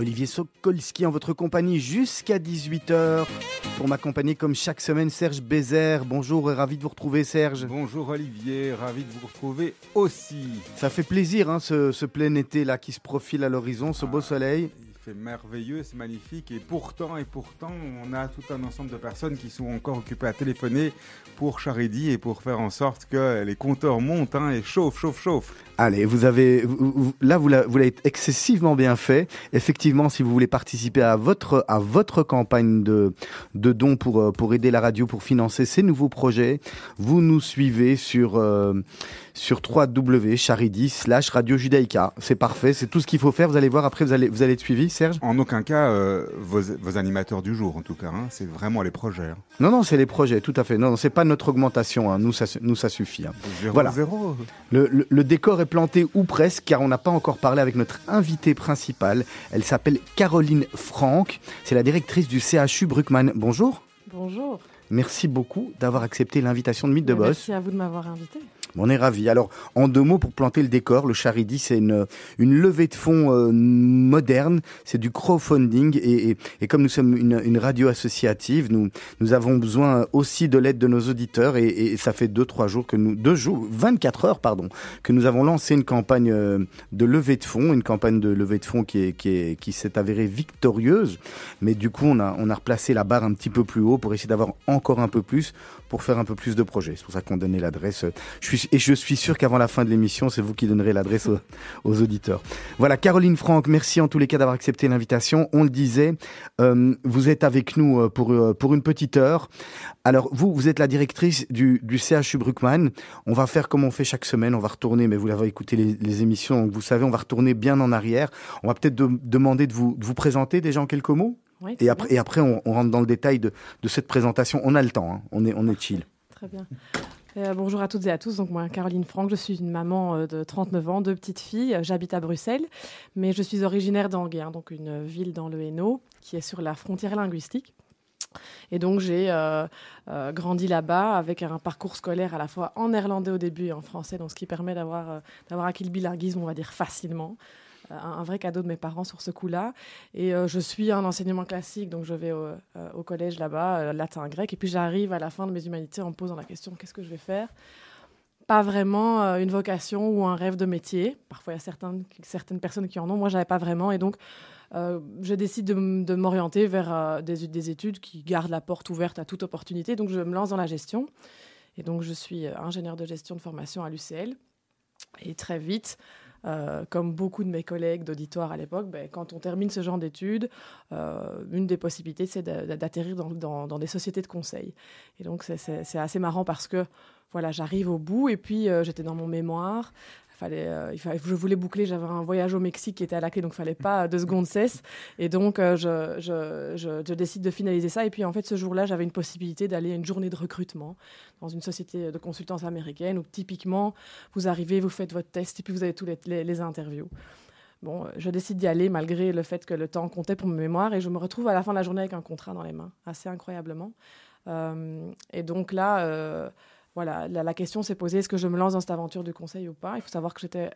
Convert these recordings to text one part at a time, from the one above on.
Olivier Sokolski en votre compagnie jusqu'à 18h. Pour m'accompagner comme chaque semaine, Serge Bézère. Bonjour et ravi de vous retrouver Serge. Bonjour Olivier, ravi de vous retrouver aussi. Ça fait plaisir hein, ce, plein été là qui se profile à l'horizon, ce beau ah, soleil c'est merveilleux, c'est magnifique. Et pourtant, et pourtant, on a tout un ensemble de personnes qui sont encore occupées à téléphoner pour Charity et pour faire en sorte que les compteurs montent hein, et chauffent, chauffent, chauffent. Allez, vous avez là vous l'avez excessivement bien fait. Effectivement, si vous voulez participer à votre à votre campagne de de dons pour euh, pour aider la radio pour financer ces nouveaux projets, vous nous suivez sur euh, sur www.charidi slash Radio Judaïka. C'est parfait, c'est tout ce qu'il faut faire. Vous allez voir après, vous allez vous allez être suivi, Serge? En aucun cas euh, vos, vos, animateurs du jour, en tout cas. Hein. c'est vraiment les projets. Hein. Non, non, c'est les projets, tout à fait. Non, c'est pas notre augmentation. Hein. Nous, ça nous ça suffit. voilà. Zéro. Le, le, le décor est planté ou presque, car on n'a pas encore parlé avec notre invitée principale. Elle s'appelle Caroline Franck. C'est la directrice du CHU Bruckmann. Bonjour. Bonjour. Merci beaucoup d'avoir accepté l'invitation de Mythe de Boss. Merci à vous de m'avoir invité. On est ravis. Alors, en deux mots, pour planter le décor, le Charidi, c'est une, une levée de fonds euh, moderne, c'est du crowdfunding, et, et, comme nous sommes une, radio associative, nous, nous avons besoin aussi de l'aide de nos auditeurs, et, ça fait deux, trois jours que nous, deux jours, 24 heures, pardon, que nous avons lancé une campagne euh, de levée de fonds, une campagne de levée de fonds qui est, qui est, qui s'est avérée victorieuse, mais du coup, on a, on a replacé la barre un petit peu plus haut pour essayer d'avoir encore un peu plus, pour faire un peu plus de projets. C'est pour ça qu'on donnait l'adresse. Et je suis sûr qu'avant la fin de l'émission, c'est vous qui donnerez l'adresse aux, auditeurs. Voilà, Caroline Franck, merci en tous les cas d'avoir accepté l'invitation. On le disait, euh, vous êtes avec nous euh, pour, euh, pour une petite heure. Alors, vous, vous êtes la directrice du, du CHU Bruckmann. On va faire comme on fait chaque semaine, on va retourner, mais vous l'avez écouté les, émissions, donc vous savez, on va retourner bien en arrière. On va peut-être demander de vous, de vous présenter déjà en quelques mots. Oui, et, après, et après, on, rentre dans le détail de, de cette présentation. On a le temps, hein. on, est, on est chill. Très bien. Euh, bonjour à toutes et à tous. Donc moi, Caroline Franck, je suis une maman euh, de 39 ans, deux petites filles. J'habite à Bruxelles, mais je suis originaire d'Anguin, hein, donc une ville dans le Hainaut qui est sur la frontière linguistique. Et donc j'ai euh, grandi là-bas avec un parcours scolaire à la fois en néerlandais au début et en français, donc ce qui permet d'avoir d'avoir acquis le bilinguisme, on va dire facilement un vrai cadeau de mes parents sur ce coup-là. Et euh, je suis un enseignement classique, donc je vais au, euh, collège là-bas, euh, latin, grec, et puis j'arrive à la fin de mes humanités en me posant la question qu'est-ce que je vais faire? Pas vraiment une vocation ou un rêve de métier. Parfois, il y a certaines, certaines personnes qui en ont. Moi, je n'avais pas vraiment. Et donc, je décide de, m'orienter vers des, des, études qui gardent la porte ouverte à toute opportunité. Donc, je me lance dans la gestion. Et donc, je suis ingénieur de gestion de formation à l'UCL. Et très vite, euh, comme beaucoup de mes collègues d'auditoire à l'époque, ben, quand on termine ce genre d'études, euh, une des possibilités, c'est d'atterrir dans, des sociétés de conseil. Et donc, c'est assez marrant parce que voilà, j'arrive au bout et puis euh, j'étais dans mon mémoire euh, je voulais boucler, j'avais un voyage au Mexique qui était à la clé, donc il fallait pas deux secondes cesse. Et donc, euh, je, décide de finaliser ça. Et puis, en fait, ce jour-là, j'avais une possibilité d'aller à une journée de recrutement dans une société de consultance américaine où, typiquement, vous arrivez, vous faites votre test et puis vous avez tous les, les, interviews. Bon, euh, je décide d'y aller malgré le fait que le temps comptait pour ma mémoire et je me retrouve à la fin de la journée avec un contrat dans les mains, assez incroyablement. et donc là, voilà, la, question s'est posée est-ce que je me lance dans cette aventure du conseil ou pas? Il faut savoir que j'étais,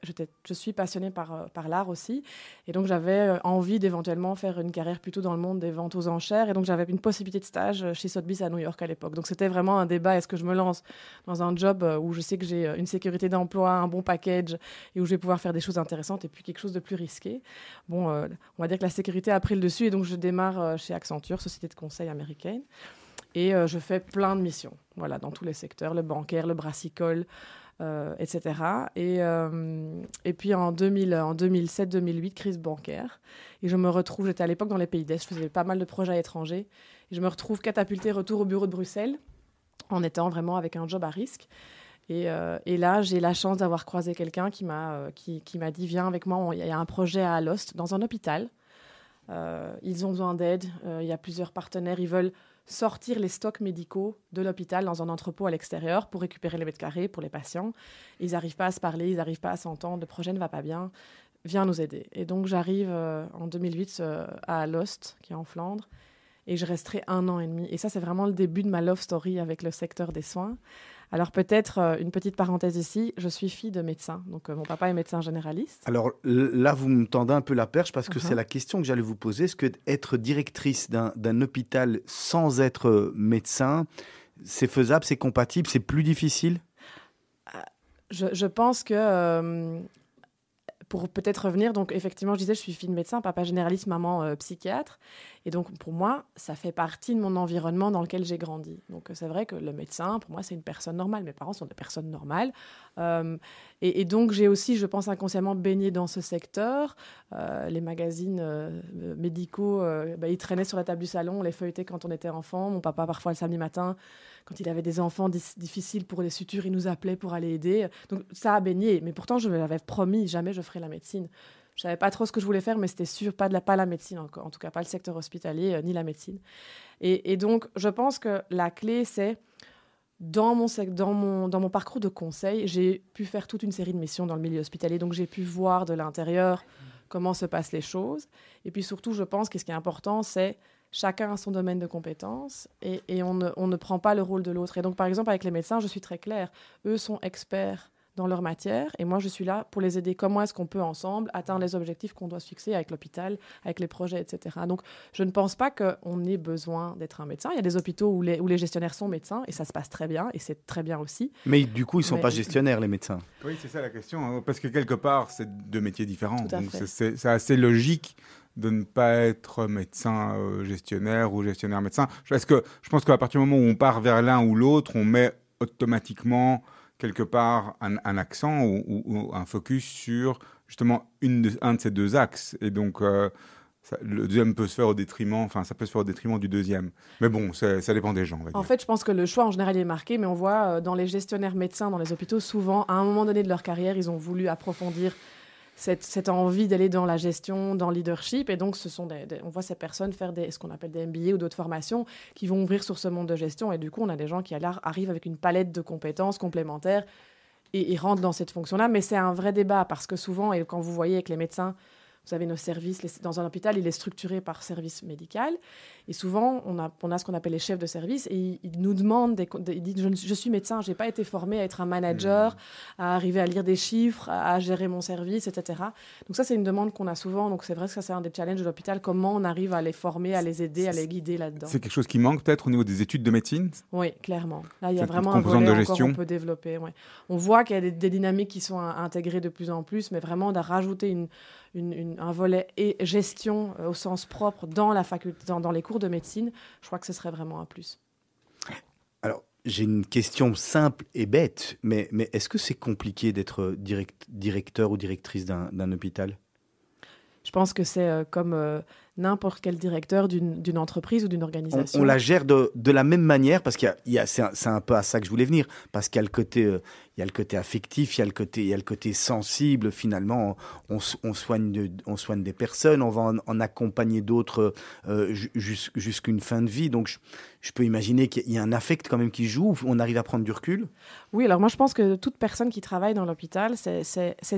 je suis passionnée par, euh, par l'art aussi. Et donc, j'avais euh, envie d'éventuellement faire une carrière plutôt dans le monde des ventes aux enchères. Et donc, j'avais une possibilité de stage euh, chez Sotheby's à New York à l'époque. Donc, c'était vraiment un débat est-ce que je me lance dans un job où je sais que j'ai une sécurité d'emploi, un bon package et où je vais pouvoir faire des choses intéressantes et puis quelque chose de plus risqué? Bon, on va dire que la sécurité a pris le dessus et donc, je démarre chez Accenture, société de conseil américaine. Et euh, je fais plein de missions, voilà, dans tous les secteurs, le bancaire, le brassicole, euh, etc. Et, euh, et puis en, 2000, en 2007-2008, crise bancaire. Et je me retrouve, j'étais à l'époque dans les pays d'Est, je faisais pas mal de projets à l'étranger. Et je me retrouve catapultée retour au bureau de Bruxelles, en étant vraiment avec un job à risque. Et, et là, j'ai la chance d'avoir croisé quelqu'un qui m'a qui, qui m'a dit Viens avec moi, il y a un projet à Alost, dans un hôpital. ils ont besoin d'aide, il y a plusieurs partenaires, ils veulent sortir les stocks médicaux de l'hôpital dans un entrepôt à l'extérieur pour récupérer les mètres carrés pour les patients. Ils n'arrivent pas à se parler, ils n'arrivent pas à s'entendre, le projet ne va pas bien. Viens nous aider. Et donc j'arrive euh, en 2008 euh, à Lost, qui est en Flandre. et je resterai un an et demi. Et ça, c'est vraiment le début de ma love story avec le secteur des soins. Alors peut-être euh, une petite parenthèse ici, je suis fille de médecin, donc euh, mon papa est médecin généraliste. Alors là, vous me tendez un peu la perche parce que c'est Uh-huh. la question que j'allais vous poser. Est-ce que être directrice d'un hôpital sans être médecin, c'est faisable, c'est compatible, c'est plus difficile? Je, je pense que euh, pour peut-être revenir, donc effectivement, je disais, je suis fille de médecin, papa généraliste, maman euh, psychiatre. Et donc, pour moi, ça fait partie de mon environnement dans lequel j'ai grandi. Donc, c'est vrai que le médecin, pour moi, c'est une personne normale. Mes parents sont des personnes normales. Euh, et, donc, j'ai aussi, je pense, inconsciemment baigné dans ce secteur. Euh, les magazines médicaux, bah, ils traînaient sur la table du salon, on les feuilletait quand on était enfant. Mon papa, parfois, le samedi matin, quand il avait des enfants difficiles pour les sutures, il nous appelait pour aller aider. Donc, ça a baigné. Mais pourtant, je l'avais promis, jamais je ferai la médecine. Je savais pas trop ce que je voulais faire, mais c'était sûr pas de la, pas la médecine en tout cas pas le secteur hospitalier euh, ni la médecine. Et, donc, je pense que la clé, c'est dans mon, dans, mon, dans mon parcours de conseil, j'ai pu faire toute une série de missions dans le milieu hospitalier. Donc, j'ai pu voir de l'intérieur comment se passent les choses. Et puis surtout, je pense que ce qui est important, c'est chacun a son domaine de compétences et, et on, ne, on ne prend pas le rôle de l'autre. Et donc, par exemple, avec les médecins, je suis très claire. Eux sont experts dans leur matière et moi, je suis là pour les aider. Comment est-ce qu'on peut ensemble atteindre les objectifs qu'on doit se fixer avec l'hôpital, avec les projets, etc. Donc, je ne pense pas qu'on ait besoin d'être un médecin. Il y a des hôpitaux où les, où les gestionnaires sont médecins et ça se passe très bien et c'est très bien aussi. Mais du coup, ils sont Mais- pas gestionnaires, les médecins. Oui, c'est ça la question. hein, Parce que quelque part, c'est deux métiers différents. Tout à Donc c'est assez logique de ne pas être médecin euh, gestionnaire ou gestionnaire médecin. Parce que je pense qu'à partir du moment où on part vers l'un ou l'autre, on met automatiquement quelque part un, un accent ou, ou- ou un focus sur justement une de- un de ces deux axes. Et donc, euh, ça- le deuxième peut se faire au détriment, enfin, ça peut se faire au détriment du deuxième. Mais bon, ça dépend des gens, on va En dire. fait, je pense que le choix en général est marqué, mais on voit euh, dans les gestionnaires médecins dans les hôpitaux, souvent, à un moment donné de leur carrière, ils ont voulu approfondir cette, envie d'aller dans la gestion, dans le leadership. Et donc, ce sont des, on voit ces personnes faire des, ce qu'on appelle des MBA ou d'autres formations qui vont ouvrir sur ce monde de gestion. Et du coup, on a des gens qui arrivent avec une palette de compétences complémentaires et ils rentrent dans cette fonction-là. Mais c'est un vrai débat parce que souvent, et quand vous voyez avec les médecins, vous avez nos services, les- dans un hôpital, il est structuré par service médical. Et souvent, on a, on a ce qu'on appelle les chefs de service et ils, ils nous demandent, des, ils disent, je, suis- je suis médecin, je n'ai pas été formé à être un manager, à arriver à lire des chiffres, à, à gérer mon service, etc. Donc ça, c'est une demande qu'on a souvent. Donc c'est vrai que ça, c'est un des challenges de l'hôpital, comment on arrive à les former, à les aider, à les guider là-dedans? C'est quelque chose qui manque peut-être au niveau des études de médecine? Oui, clairement. Là, il y a vraiment un volet de gestion. qu'on peut développer. ouais. On voit qu'il y a des, des dynamiques qui sont in- intégrées de plus en plus, mais vraiment de rajouter une, une- une- un volet et gestion euh, au sens propre dans la faculté, dans, dans les cours de médecine, je crois que ce serait vraiment un plus. Alors, j'ai une question simple et bête, mais, mais est-ce que c'est compliqué d'être direct- directeur ou directrice d'un d'un hôpital? Je pense que c'est euh, comme euh, n'importe quel directeur d'une entreprise ou d'une on, organisation. on la gère de, de la même manière parce qu'il y a, c'est un, peu à ça que je voulais venir. Parce qu'il y a le côté euh, il y a le côté affectif il y a le côté il y a le côté sensible. Finalement on, soigne de- on soigne des personnes on va en, en accompagner d'autres euh, ju- jus- jusqu'une fin de vie. Donc je, je peux imaginer qu'il y a un affect quand même qui joue. On arrive à prendre du recul. Oui, alors moi je pense que toute personne qui travaille dans l'hôpital, c'est-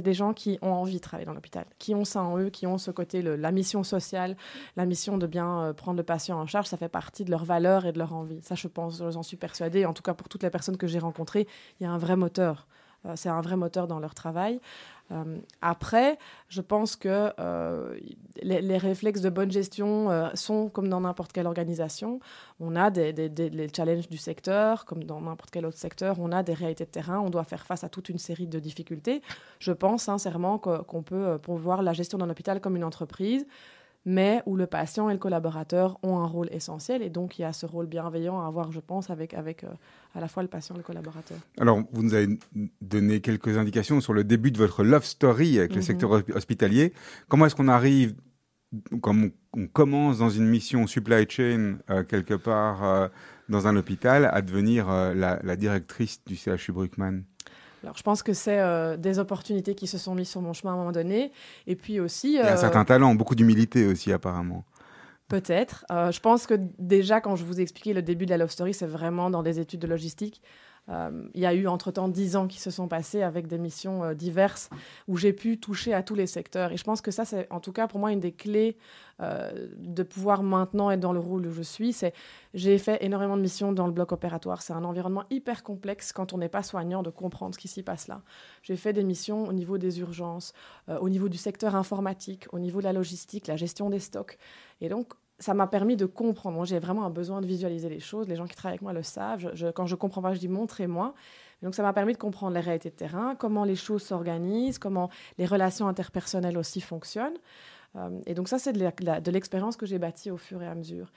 des gens qui ont envie de travailler dans l'hôpital, qui ont ça en eux, qui ont ce côté, le- la mission sociale, la mission de bien euh, prendre le patient en charge, ça fait partie de leurs valeurs et de leur envie. Ça, je pense, j'en suis persuadée. En tout cas, pour toutes les personnes que j'ai rencontrées, il y a un vrai moteur. Euh, c'est un vrai moteur dans leur travail. Euh, après, je pense que les, réflexes de bonne gestion sont comme dans n'importe quelle organisation. On a des, les challenges du secteur, comme dans n'importe quel autre secteur. On a des réalités de terrain. On doit faire face à toute une série de difficultés. Je pense sincèrement qu'on peut voir la gestion d'un hôpital comme une entreprise mais où le patient et le collaborateur ont un rôle essentiel. Et donc, il y a ce rôle bienveillant à avoir, je pense, avec, avec euh, à la fois le patient et le collaborateur. Alors, vous nous avez donné quelques indications sur le début de votre love story avec le Mhm. secteur hosp- hospitalier. Comment est-ce qu'on arrive, comme on, commence dans une mission supply chain euh, quelque part euh, dans un hôpital, à devenir la, la directrice du CHU Bruckmann? Alors, je pense que c'est euh, des opportunités qui se sont mises sur mon chemin à un moment donné. Et puis aussi... Il y a un euh, certain talent, beaucoup d'humilité aussi apparemment. Peut-être. Euh, je pense que déjà, quand je vous ai expliqué le début de la Love Story, c'est vraiment dans des études de logistique. Euh, il y a eu entre-temps dix ans qui se sont passés avec des missions euh, diverses où j'ai pu toucher à tous les secteurs. Et je pense que ça, c'est en tout cas pour moi une des clés euh, de pouvoir maintenant être dans le rôle où je suis. C'est j'ai fait énormément de missions dans le bloc opératoire. C'est un environnement hyper complexe quand on n'est pas soignant de comprendre ce qui s'y passe là. J'ai fait des missions au niveau des urgences, au niveau du secteur informatique, au niveau de la logistique, la gestion des stocks. Et donc ça m'a permis de comprendre. Moi, j'ai vraiment un besoin de visualiser les choses. Les gens qui travaillent avec moi le savent. Je, quand je comprends pas, je dis montrez-moi. Donc, ça m'a permis de comprendre les réalités de terrain, comment les choses s'organisent, comment les relations interpersonnelles aussi fonctionnent. Euh, et donc, ça, c'est de l'expérience que j'ai bâtie au fur et à mesure.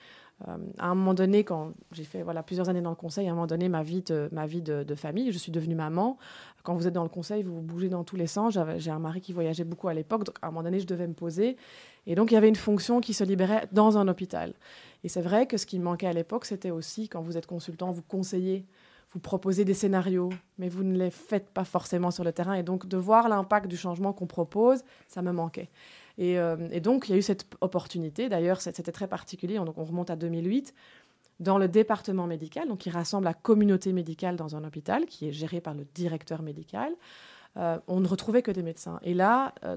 Euh, à un moment donné, quand j'ai fait voilà, plusieurs années dans le conseil, à un moment donné, ma vie, de, ma vie de, famille, je suis devenue maman. Quand vous êtes dans le conseil, vous bougez dans tous les sens. J'ai un mari qui voyageait beaucoup à l'époque, donc à un moment donné, je devais me poser. Et donc, il y avait une fonction qui se libérait dans un hôpital. Et c'est vrai que ce qui me manquait à l'époque, c'était aussi, quand vous êtes consultant, vous conseillez, vous proposez des scénarios, mais vous ne les faites pas forcément sur le terrain. Et donc, de voir l'impact du changement qu'on propose, ça me manquait. Euh, et, donc, il y a eu cette opportunité. D'ailleurs, c'était très particulier. Donc, on remonte à 2008 dans le département médical, donc qui rassemble la communauté médicale dans un hôpital, qui est géré par le directeur médical. Euh, on ne retrouvait que des médecins. Et là, euh,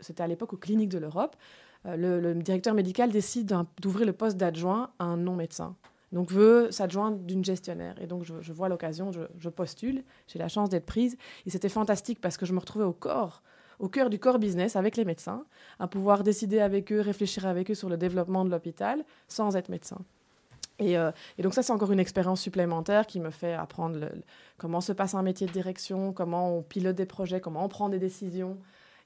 c'était à l'époque aux cliniques de l'Europe, le, directeur médical décide d'ouvrir le poste d'adjoint à un non-médecin. Donc veut s'adjoindre d'une gestionnaire. Et donc je, vois l'occasion, je, postule, j'ai la chance d'être prise. Et c'était fantastique parce que je me retrouvais au corps au cœur du corps business avec les médecins, à pouvoir décider avec eux, réfléchir avec eux sur le développement de l'hôpital sans être médecin. Et, euh, donc ça, c'est encore une expérience supplémentaire qui me fait apprendre comment se passe un métier de direction, comment on pilote des projets, comment on prend des décisions.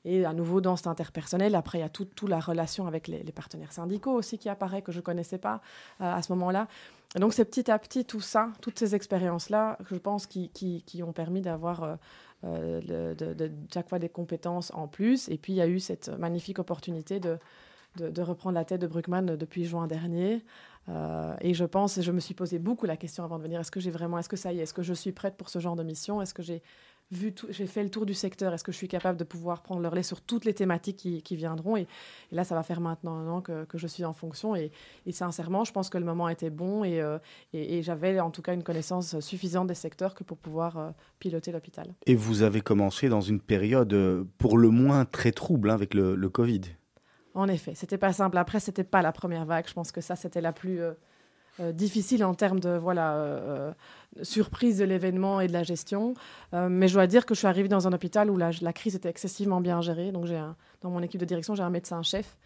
Et à nouveau, dans cet interpersonnel, après, il y a toute tout la relation avec les, partenaires syndicaux aussi qui apparaît, que je ne connaissais pas euh, à ce moment-là. Et donc, c'est petit à petit tout ça, toutes ces expériences-là, je pense, qui, qui, ont permis d'avoir euh, euh, de, chaque fois des compétences en plus. Et puis, il y a eu cette magnifique opportunité de, de, reprendre la tête de Bruckmann depuis juin dernier. Euh, et je pense, je me suis posé beaucoup la question avant de venir, est-ce que j'ai vraiment, est-ce que ça y est, est-ce que je suis prête pour ce genre de mission? Est-ce que j'ai vu j'ai fait le tour du secteur, est-ce que je suis capable de pouvoir prendre le relais sur toutes les thématiques qui, viendront? Et, là, ça va faire maintenant un an que, je suis en fonction et, sincèrement, je pense que le moment était bon euh, et, et, j'avais en tout cas une connaissance suffisante des secteurs que pour pouvoir euh, piloter l'hôpital. Et vous avez commencé dans une période euh, pour le moins très trouble hein, avec le, le, Covid. En effet, c'était pas simple. Après, c'était pas la première vague. Je pense que ça, c'était la plus difficile en termes de voilà surprise de l'événement et de la gestion. Euh, mais je dois dire que je suis arrivée dans un hôpital où la, la crise était excessivement bien gérée. Donc, j'ai dans mon équipe de direction, j'ai un médecin-chef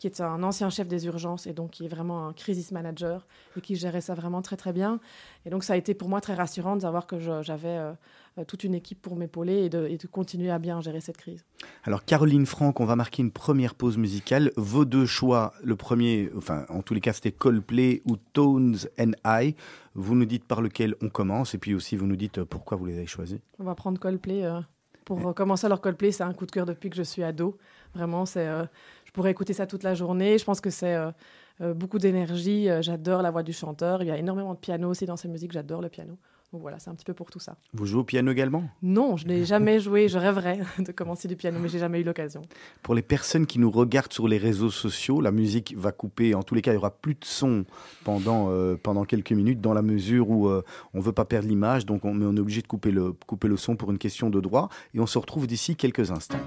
qui est un ancien chef des urgences et donc qui est vraiment un crisis manager et qui gérait ça vraiment très très bien. Et donc ça a été pour moi très rassurant de savoir que j'avais euh, euh, toute une équipe pour m'épauler et de, et de, continuer à bien gérer cette crise. Alors Caroline Franck, on va marquer une première pause musicale. Vos deux choix, le premier, enfin en tous les cas c'était Coldplay ou Tones and I. Vous nous dites par lequel on commence et puis aussi vous nous dites euh, pourquoi vous les avez choisis. On va prendre Coldplay. pour commencer, alors Coldplay, c'est un coup de cœur depuis que je suis ado. Vraiment, c'est je pourrais écouter ça toute la journée. Je pense que c'est euh, euh, beaucoup d'énergie. Euh, j'adore la voix du chanteur. Il y a énormément de piano aussi dans ces musiques. J'adore le piano. Donc voilà, c'est un petit peu pour tout ça. Vous jouez au piano également? Non, je n'ai jamais joué. Je rêverais de commencer du piano, mais j'ai jamais eu l'occasion. Pour les personnes qui nous regardent sur les réseaux sociaux, la musique va couper. En tous les cas, il y aura plus de son pendant pendant quelques minutes, dans la mesure où on on veut pas perdre l'image, donc on, on est obligé de couper le couper le son pour une question de droit. Et on se retrouve d'ici quelques instants.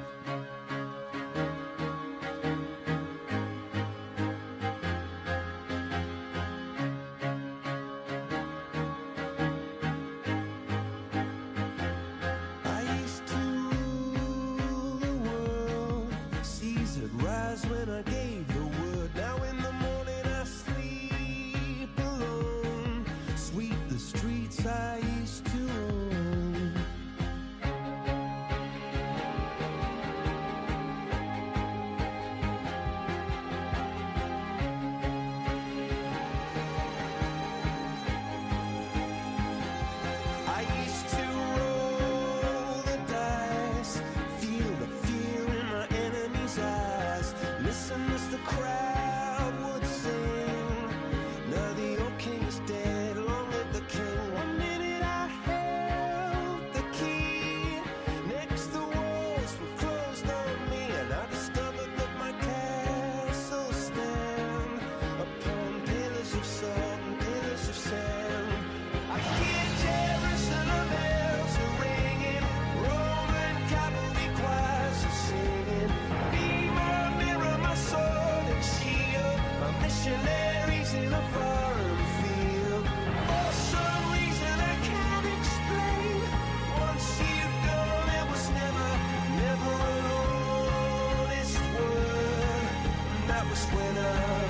going up.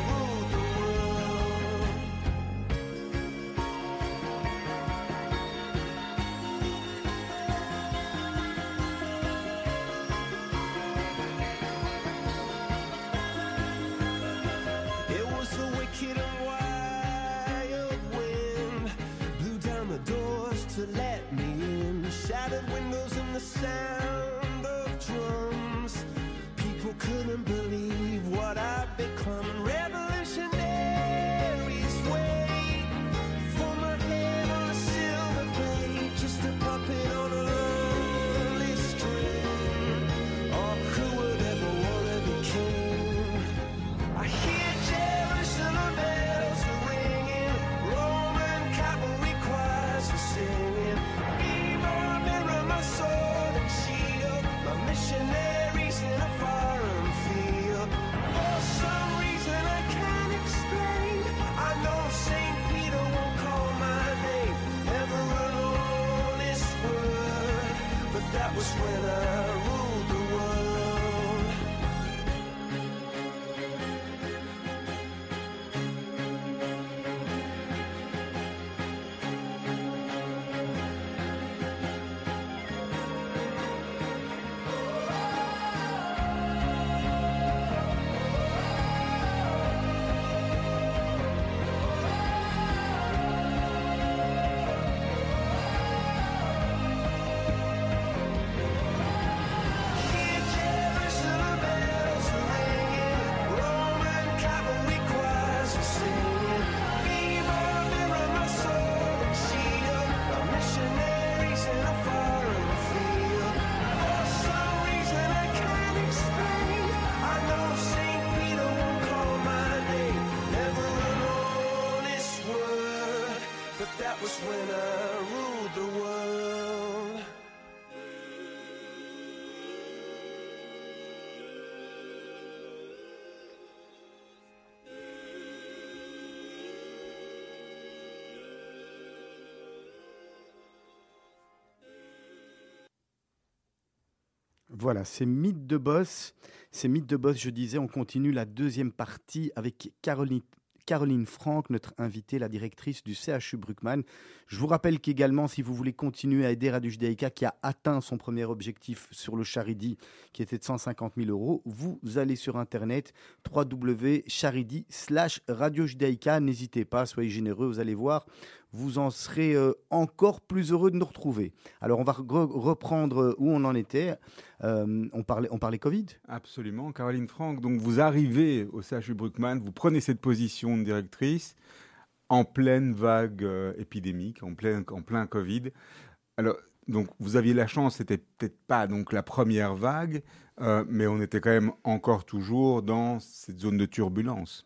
winner. Voilà, c'est Mythe de Boss. C'est Mythe de Boss, je disais, on continue la deuxième partie avec Caroline. Caroline Franck, notre invitée, la directrice du CHU Bruckmann. Je vous rappelle qu'également, si vous voulez continuer à aider Radio Judaïka, qui a atteint son premier objectif sur le Charidi, qui était de 150 000 euros, vous allez sur Internet, www.charidi slash. N'hésitez pas, soyez généreux, vous allez voir, vous en serez euh, encore plus heureux de nous retrouver. Alors, on va re- reprendre euh, où on en était. Euh, on, parlait, on parlait Covid Absolument, Caroline Franck. Donc vous arrivez au CHU Bruckmann, vous prenez cette position de directrice en pleine vague épidémique, en plein, en plein Covid. Alors, donc vous aviez la chance, c'était peut-être pas donc la première vague, mais on était quand même encore toujours dans cette zone de turbulence.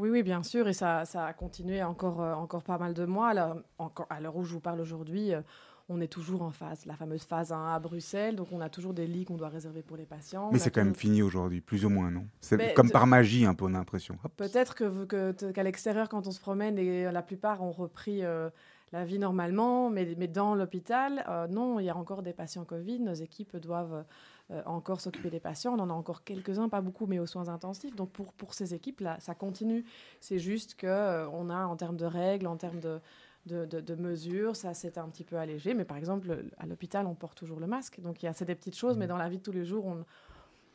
Oui, oui, bien sûr, et ça, ça a continué encore, euh, encore pas mal de mois. Alors, encore, à l'heure où je vous parle aujourd'hui, euh, on est toujours en phase, la fameuse phase 1 à Bruxelles, donc on a toujours des lits qu'on doit réserver pour les patients. mais c'est quand même fini aujourd'hui, plus ou moins, non? C'est comme par magie, un peu, on a l'impression. Peut-être que- qu'à l'extérieur, quand on se promène, et la plupart ont repris euh, la vie normalement, mais, mais dans l'hôpital, non, il y a encore des patients Covid. Nos équipes doivent encore s'occuper des patients. On en a encore quelques-uns, pas beaucoup, mais aux soins intensifs. Donc pour, pour ces équipes-là, ça continue. C'est juste que euh, on a, en termes de règles, en termes de, de, de- de mesures, ça s'est un petit peu allégé. Mais par exemple, à l'hôpital, on porte toujours le masque. Donc il y a c'est des petites choses, mais dans la vie de tous les jours, on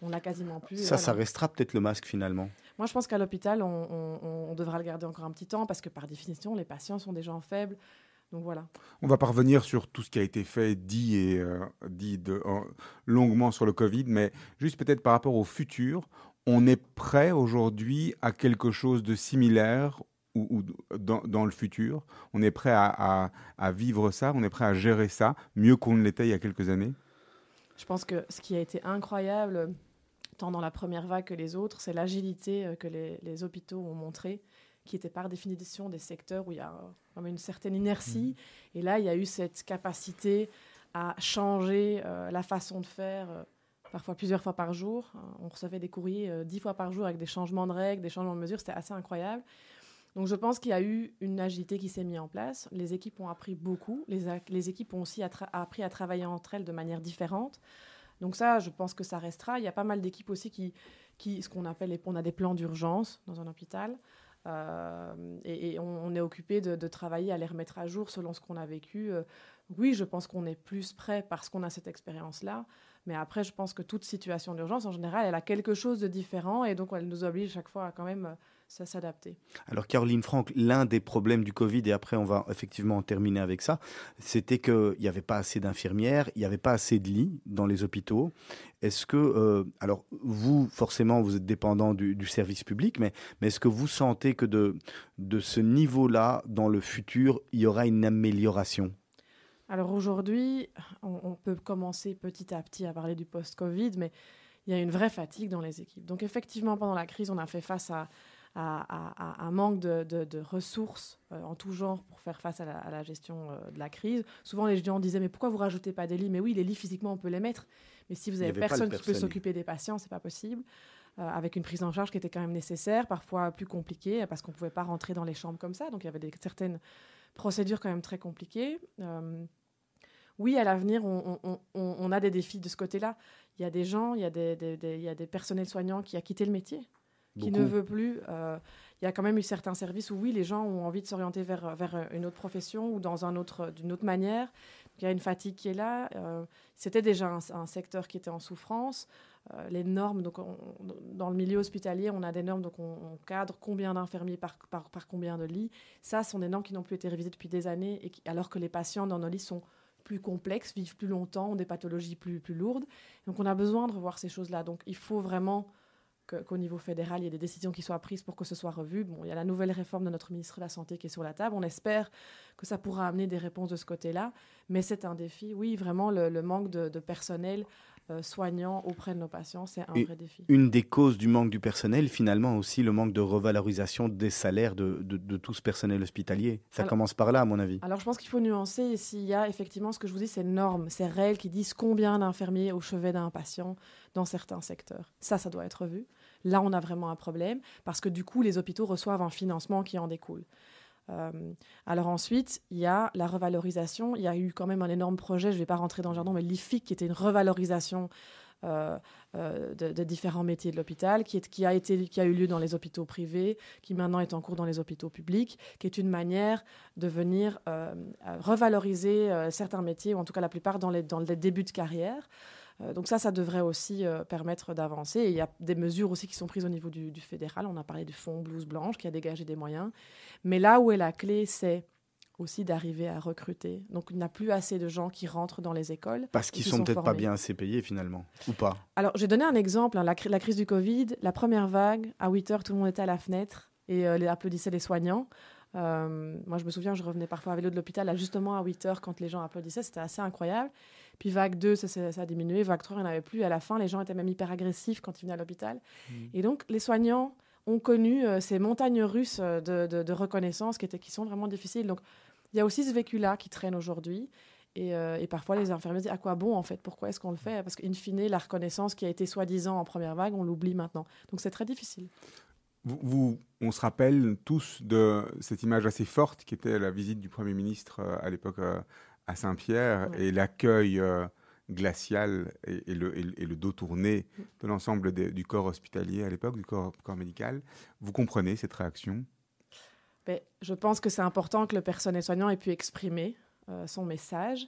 on l'a quasiment plus. Ça, Voilà. ça restera peut-être le masque finalement. Moi, je pense qu'à l'hôpital, on, on- on devra le garder encore un petit temps parce que par définition, les patients sont des gens faibles. Donc voilà. On va pas revenir sur tout ce qui a été fait, dit et euh, dit de, euh, longuement sur le Covid, mais juste peut-être par rapport au futur, on est prêt aujourd'hui à quelque chose de similaire ou, ou dans, dans le futur? On est prêt à, à- à vivre ça, on est prêt à gérer ça mieux qu'on ne l'était il y a quelques années? Je pense que ce qui a été incroyable, tant dans la première vague que les autres, c'est l'agilité euh, que les, les hôpitaux ont montré, qui était par définition des secteurs où il y a une certaine inertie. Et là, il y a eu cette capacité à changer euh, la façon de faire. euh, Parfois plusieurs fois par jour. Euh, On recevait des courriers euh, dix fois par jour avec des changements de règles, des changements de mesures. C'était assez incroyable. Donc je pense qu'il y a eu une agilité qui s'est mise en place. Les équipes ont appris beaucoup. Les, équipes ont aussi appris à travailler entre elles de manière différente. Donc ça, je pense que ça restera. Il y a pas mal d'équipes aussi qui, qui ce qu'on appelle, les- on a des plans d'urgence dans un hôpital. Euh, et, on, est occupé de, de travailler à les remettre à jour selon ce qu'on a vécu. Euh, oui, je pense qu'on est plus prêt parce qu'on a cette expérience-là. Mais après, je pense que toute situation d'urgence, en général, elle a quelque chose de différent et donc elle nous oblige chaque fois à quand même s- s'adapter. Alors Caroline Franck, l'un des problèmes du Covid, et après on va effectivement en terminer avec ça, c'était qu'il n'y avait pas assez d'infirmières, il n'y avait pas assez de lits dans les hôpitaux. Est-ce que, euh, alors vous, forcément, vous êtes dépendant du, du service public, mais, mais est-ce que vous sentez que de, de ce niveau-là, dans le futur, il y aura une amélioration? Alors aujourd'hui, on, on peut commencer petit à petit à parler du post-Covid, mais il y a une vraie fatigue dans les équipes. Donc effectivement, pendant la crise, on a fait face à, à- un manque de, de- de ressources euh, en tout genre pour faire face à la, à la gestion euh, de la crise. Souvent, les étudiants disaient, mais pourquoi vous rajoutez pas des lits? Mais oui, les lits, physiquement, on peut les mettre. Mais si vous avez personne qui peut s'occuper des patients, c'est pas possible. Euh, avec une prise en charge qui était quand même nécessaire, parfois plus compliquée, parce qu'on ne pouvait pas rentrer dans les chambres comme ça. Donc il y avait des, certaines procédures quand même très compliquées. Euh, oui, à l'avenir, on, on- on- on a des défis de ce côté-là. Il y a des gens, il y a des, des- des- il y a des personnels soignants qui a quitté le métier, qui ne veut plus. euh, il y a quand même eu certains services où oui, les gens ont envie de s'orienter vers, vers une autre profession ou dans un autre, d'une autre manière. Il y a une fatigue qui est là. euh, C'était déjà un, un secteur qui était en souffrance. Euh, les normes, donc on- dans le milieu hospitalier, on a des normes, donc on, on cadre combien d'infirmiers par, par, par combien de lits. Ça, ce sont des normes qui n'ont plus été révisées depuis des années, et qui- alors que les patients dans nos lits sont plus complexes, vivent plus longtemps, ont des pathologies plus, plus lourdes. Donc on a besoin de revoir ces choses-là. Donc il faut vraiment qu'au niveau fédéral, il y ait des décisions qui soient prises pour que ce soit revu. Bon, il y a la nouvelle réforme de notre ministre de la Santé qui est sur la table. On espère que ça pourra amener des réponses de ce côté-là. Mais c'est un défi. Oui, vraiment, le, manque de personnel euh, soignant auprès de nos patients, c'est un Et- vrai défi. Une des causes du manque du personnel, finalement aussi le manque de revalorisation des salaires de, de- de tout ce personnel hospitalier. Ça Alors- commence par là, à mon avis. Alors, je pense qu'il faut nuancer. S'il y a effectivement ce que je vous dis, ces normes, ces règles qui disent combien d'infirmiers au chevet d'un patient dans certains secteurs. Ça, ça doit être vu. Là, on a vraiment un problème parce que du coup, les hôpitaux reçoivent un financement qui en découle. Euh, alors ensuite, il y a la revalorisation. Il y a eu quand même un énorme projet, je ne vais pas rentrer dans le jardin, mais l'IFIC, qui était une revalorisation euh, euh, de, différents métiers de l'hôpital, qui, a eu lieu dans les hôpitaux privés, qui maintenant est en cours dans les hôpitaux publics, qui est une manière de venir revaloriser certains métiers, ou en tout cas la plupart dans dans les débuts de carrière. Euh, donc ça, ça devrait aussi euh, permettre d'avancer. Et il y a des mesures aussi qui sont prises au niveau du, du fédéral. On a parlé du fonds blouse blanche qui a dégagé des moyens. Mais là où est la clé, c'est aussi d'arriver à recruter. Donc il n'y a plus assez de gens qui rentrent dans les écoles. Parce qu'ils qui sont sont peut-être pas bien assez payés, finalement. Ou pas. Alors, j'ai donné un exemple. hein, la, cri- la crise du Covid, la première vague, à 8 heures, tout le monde était à la fenêtre et euh, les applaudissaient les soignants. Euh, moi, je me souviens, je revenais parfois à vélo de l'hôpital, là, justement à 8 heures, quand les gens applaudissaient. C'était assez incroyable. Puis, vague 2, ça, a diminué. Vague 3, il n'y en avait plus. À la fin, les gens étaient même hyper agressifs quand ils venaient à l'hôpital. Et donc, les soignants ont connu euh, ces montagnes russes euh, de, de- de reconnaissance qui, étaient, qui sont vraiment difficiles. Donc, il y a aussi ce vécu-là qui traîne aujourd'hui. Et, euh, et parfois, les infirmiers disent à quoi bon en fait? Pourquoi est-ce qu'on le fait Parce qu'in fine, la reconnaissance qui a été soi-disant en première vague, on l'oublie maintenant. Donc c'est très difficile. Vous, vous- on se rappelle tous de cette image assez forte qui était la visite du Premier ministre euh, à l'époque euh, à Saint-Pierre Ouais. et l'accueil euh, glacial et, et le, et le- et le dos tourné de l'ensemble du corps hospitalier à l'époque, du corps, corps médical. Vous comprenez cette réaction? Mais je pense que c'est important que le personnel soignant ait pu exprimer euh, son message.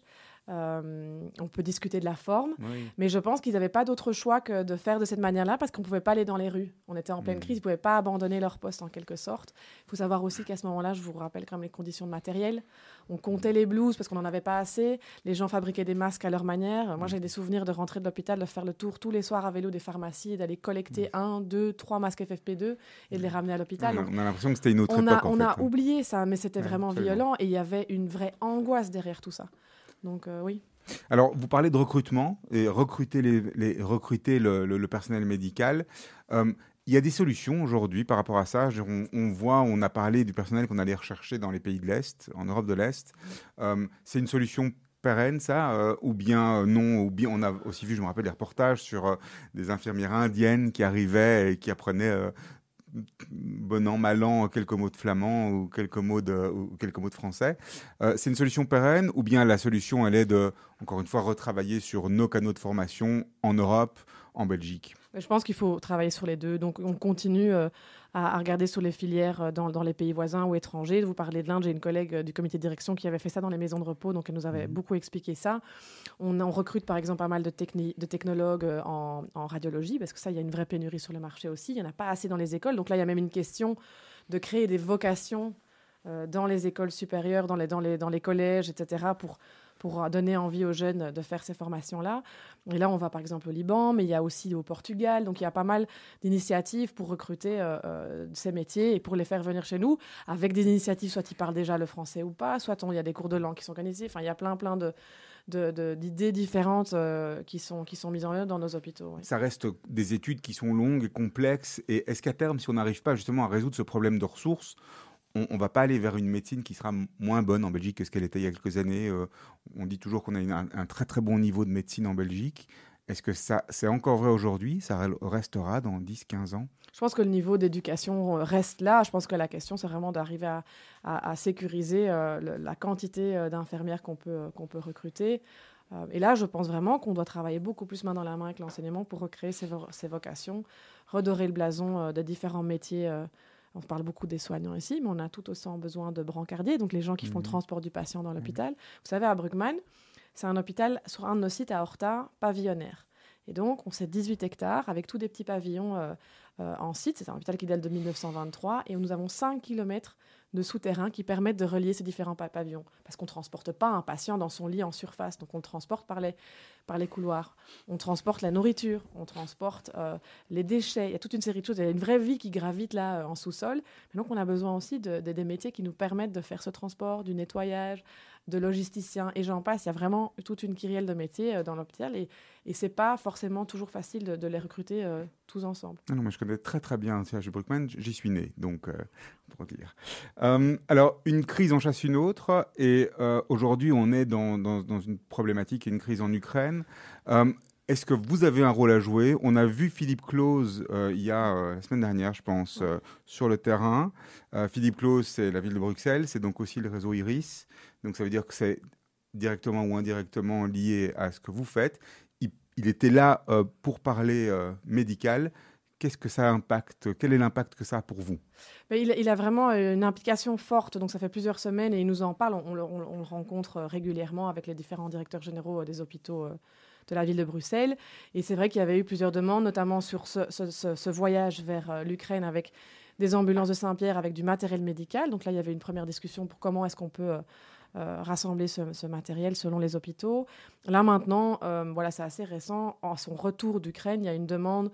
Euh, on peut discuter de la forme, Oui. mais je pense qu'ils n'avaient pas d'autre choix que de faire de cette manière-là parce qu'on ne pouvait pas aller dans les rues. On était en pleine Mm. crise, ils ne pouvaient pas abandonner leur poste en quelque sorte. Il faut savoir aussi qu'à ce moment-là, je vous rappelle quand même les conditions de matériel. On comptait les blouses parce qu'on n'en avait pas assez. Les gens fabriquaient des masques à leur manière. Moi, j'ai des souvenirs de rentrer de l'hôpital, de faire le tour tous les soirs à vélo des pharmacies et d'aller collecter un, deux, trois masques FFP2 et de les ramener à l'hôpital. On a, l'impression que c'était une autre on époque. a, en on fait, a hein. oublié ça, mais c'était Ouais, vraiment absolument. violent et il y avait une vraie angoisse derrière tout ça. Donc euh, oui. Alors, vous parlez de recrutement et recruter, les, le, personnel médical. Euh, il y a des solutions aujourd'hui par rapport à ça. On, voit, on a parlé du personnel qu'on allait rechercher dans les pays de l'Est, en Europe de l'Est. Euh, c'est une solution pérenne, ça, ou bien non, ou bien on a aussi vu, je me rappelle, des reportages sur des infirmières indiennes qui arrivaient et qui apprenaient bon an, mal an, quelques mots de flamand ou quelques mots de, français. Euh, c'est une solution pérenne ou bien la solution, elle est de, encore une fois, retravailler sur nos canaux de formation en Europe, en Belgique Je pense qu'il faut travailler sur les deux. Donc on continue euh, à, à regarder sur les filières euh, dans, dans les pays voisins ou étrangers. Vous parlez de l'Inde, j'ai une collègue euh, du comité de direction qui avait fait ça dans les maisons de repos, donc elle nous avait Mhm. beaucoup expliqué ça. On, on recrute par exemple pas mal de, techni- de technologues en, en radiologie, parce que ça, il y a une vraie pénurie sur le marché aussi. Il n'y en a pas assez dans les écoles. Donc là, il y a même une question de créer des vocations dans les écoles supérieures, dans les, dans les, dans les collèges, etc., pour, pour donner envie aux jeunes de faire ces formations-là. Et là, on va par exemple au Liban, mais il y a aussi au Portugal. Donc il y a pas mal d'initiatives pour recruter euh, euh, ces métiers et pour les faire venir chez nous, avec des initiatives, soit ils parlent déjà le français ou pas, soit il y a des cours de langue qui sont organisés. Enfin, il y a plein, plein de d'idées différentes euh, qui, sont, qui sont mises en œuvre dans nos hôpitaux. Ça reste des études qui sont longues et complexes. Et est-ce qu'à terme, si on n'arrive pas justement à résoudre ce problème de ressources, on ne va pas aller vers une médecine qui sera moins bonne en Belgique que ce qu'elle était il y a quelques années Euh, On dit toujours qu'on a un, très très bon niveau de médecine en Belgique. Est-ce que ça, c'est encore vrai aujourd'hui? Ça re- restera dans 10-15 ans? Je pense que le niveau d'éducation euh, reste là. Je pense que la question, c'est vraiment d'arriver à, sécuriser euh, la quantité d'infirmières qu'on peut, peut recruter. Et là, je pense vraiment qu'on doit travailler beaucoup plus main dans la main avec l'enseignement pour recréer ces, vo- ces vocations, redorer le blason euh, de différents métiers. On parle beaucoup des soignants ici, mais on a tout autant besoin de brancardiers, donc les gens qui font le Mhm. transport du patient dans l'hôpital. Vous savez, à Bruckmann, c'est un hôpital sur un de nos sites à Horta, pavillonnaire. Et donc, on sait 18 hectares avec tous des petits pavillons euh, euh, en site. C'est un hôpital qui date de 1923 et nous avons 5 km de souterrains qui permettent de relier ces différents pa- pavillons. Parce qu'on ne transporte pas un patient dans son lit en surface, donc on le transporte par les, par les couloirs. On transporte la nourriture, on transporte euh, les déchets. Il y a toute une série de choses. Il y a une vraie vie qui gravite là euh, en sous-sol. Donc, on a besoin aussi de- des métiers qui nous permettent de faire ce transport, du nettoyage, de logisticiens et j'en passe. Il y a vraiment toute une kyrielle de métiers euh, dans l'hôpital et, et c'est pas forcément toujours facile de, les recruter euh, tous ensemble. Non, mais je connais très très bien CH Bruckmann, j'y suis né, donc euh, pour dire. Alors, une crise en chasse une autre, et aujourd'hui on est dans, dans, une problématique une crise en Ukraine. Est-ce que vous avez un rôle à jouer? On a vu Philippe Claus euh, il y a euh, la semaine dernière, je pense, euh, sur le terrain. Philippe Claus, c'est la ville de Bruxelles, c'est donc aussi le réseau Iris, donc ça veut dire que c'est directement ou indirectement lié à ce que vous faites. Il, il était là pour parler médical. Qu'est-ce que ça impacte? Quel est l'impact que ça a pour vous? Il, il a vraiment une implication forte, donc ça fait plusieurs semaines et il nous en parle. On, on le- on le- on le rencontre régulièrement avec les différents directeurs généraux des hôpitaux de la ville de Bruxelles. Et c'est vrai qu'il y avait eu plusieurs demandes, notamment sur ce, voyage vers euh, l'Ukraine avec des ambulances de Saint-Pierre, avec du matériel médical. Donc là, il y avait une première discussion pour comment est-ce qu'on peut euh, euh, rassembler ce, matériel selon les hôpitaux. Là maintenant, voilà, c'est assez récent. En son retour d'Ukraine, il y a une demande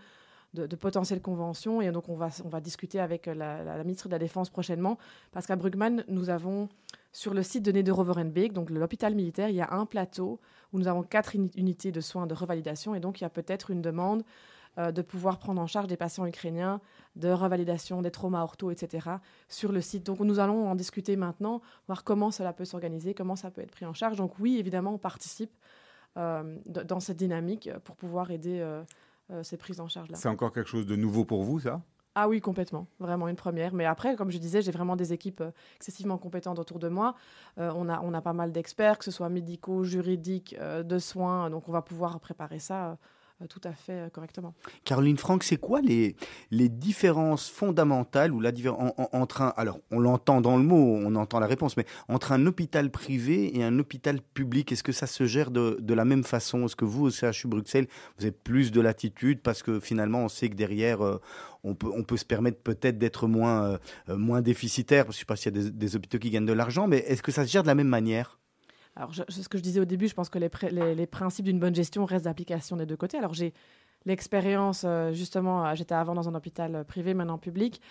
de, de potentielles conventions et donc on va, on va discuter avec la, la- ministre de la Défense prochainement parce qu'à Brugman, nous avons sur le site de Nederoverenbeek, donc l'hôpital militaire, il y a un plateau où nous avons quatre uni- unités de soins de revalidation et donc il y a peut-être une demande euh, de pouvoir prendre en charge des patients ukrainiens, de revalidation, des traumas ortho, etc. sur le site. Donc nous allons en discuter maintenant, voir comment cela peut s'organiser, comment ça peut être pris en charge. Donc oui, évidemment, on participe euh, dans cette dynamique pour pouvoir aider euh, euh, ces prises en charge-là. C'est encore quelque chose de nouveau pour vous, ça? Ah oui, complètement. Vraiment une première. Mais après, comme je disais, j'ai vraiment des équipes euh, excessivement compétentes autour de moi. Euh, on, a, on a pas mal d'experts, que ce soit médicaux, juridiques, euh, de soins. Donc, on va pouvoir préparer ça euh, euh, tout à fait euh, correctement. Caroline Franck, c'est quoi les, les différences fondamentales ou la diffé- en- en- entre un, alors on l'entend dans le mot, on entend la réponse, mais entre un hôpital privé et un hôpital public, est-ce que ça se gère de, de la même façon? Est-ce que vous, au CHU Bruxelles, vous avez plus de latitude parce que finalement on sait que derrière euh, on peut, on peut se permettre peut-être d'être moins, euh, euh, moins déficitaire, je ne sais pas s'il y a des hôpitaux qui gagnent de l'argent, mais est-ce que ça se gère de la même manière? Alors, je- ce que je disais au début, je pense que les, les- principes d'une bonne gestion restent d'application des deux côtés. Alors, j'ai l'expérience, euh, justement, j'étais avant dans un hôpital euh, privé, maintenant public.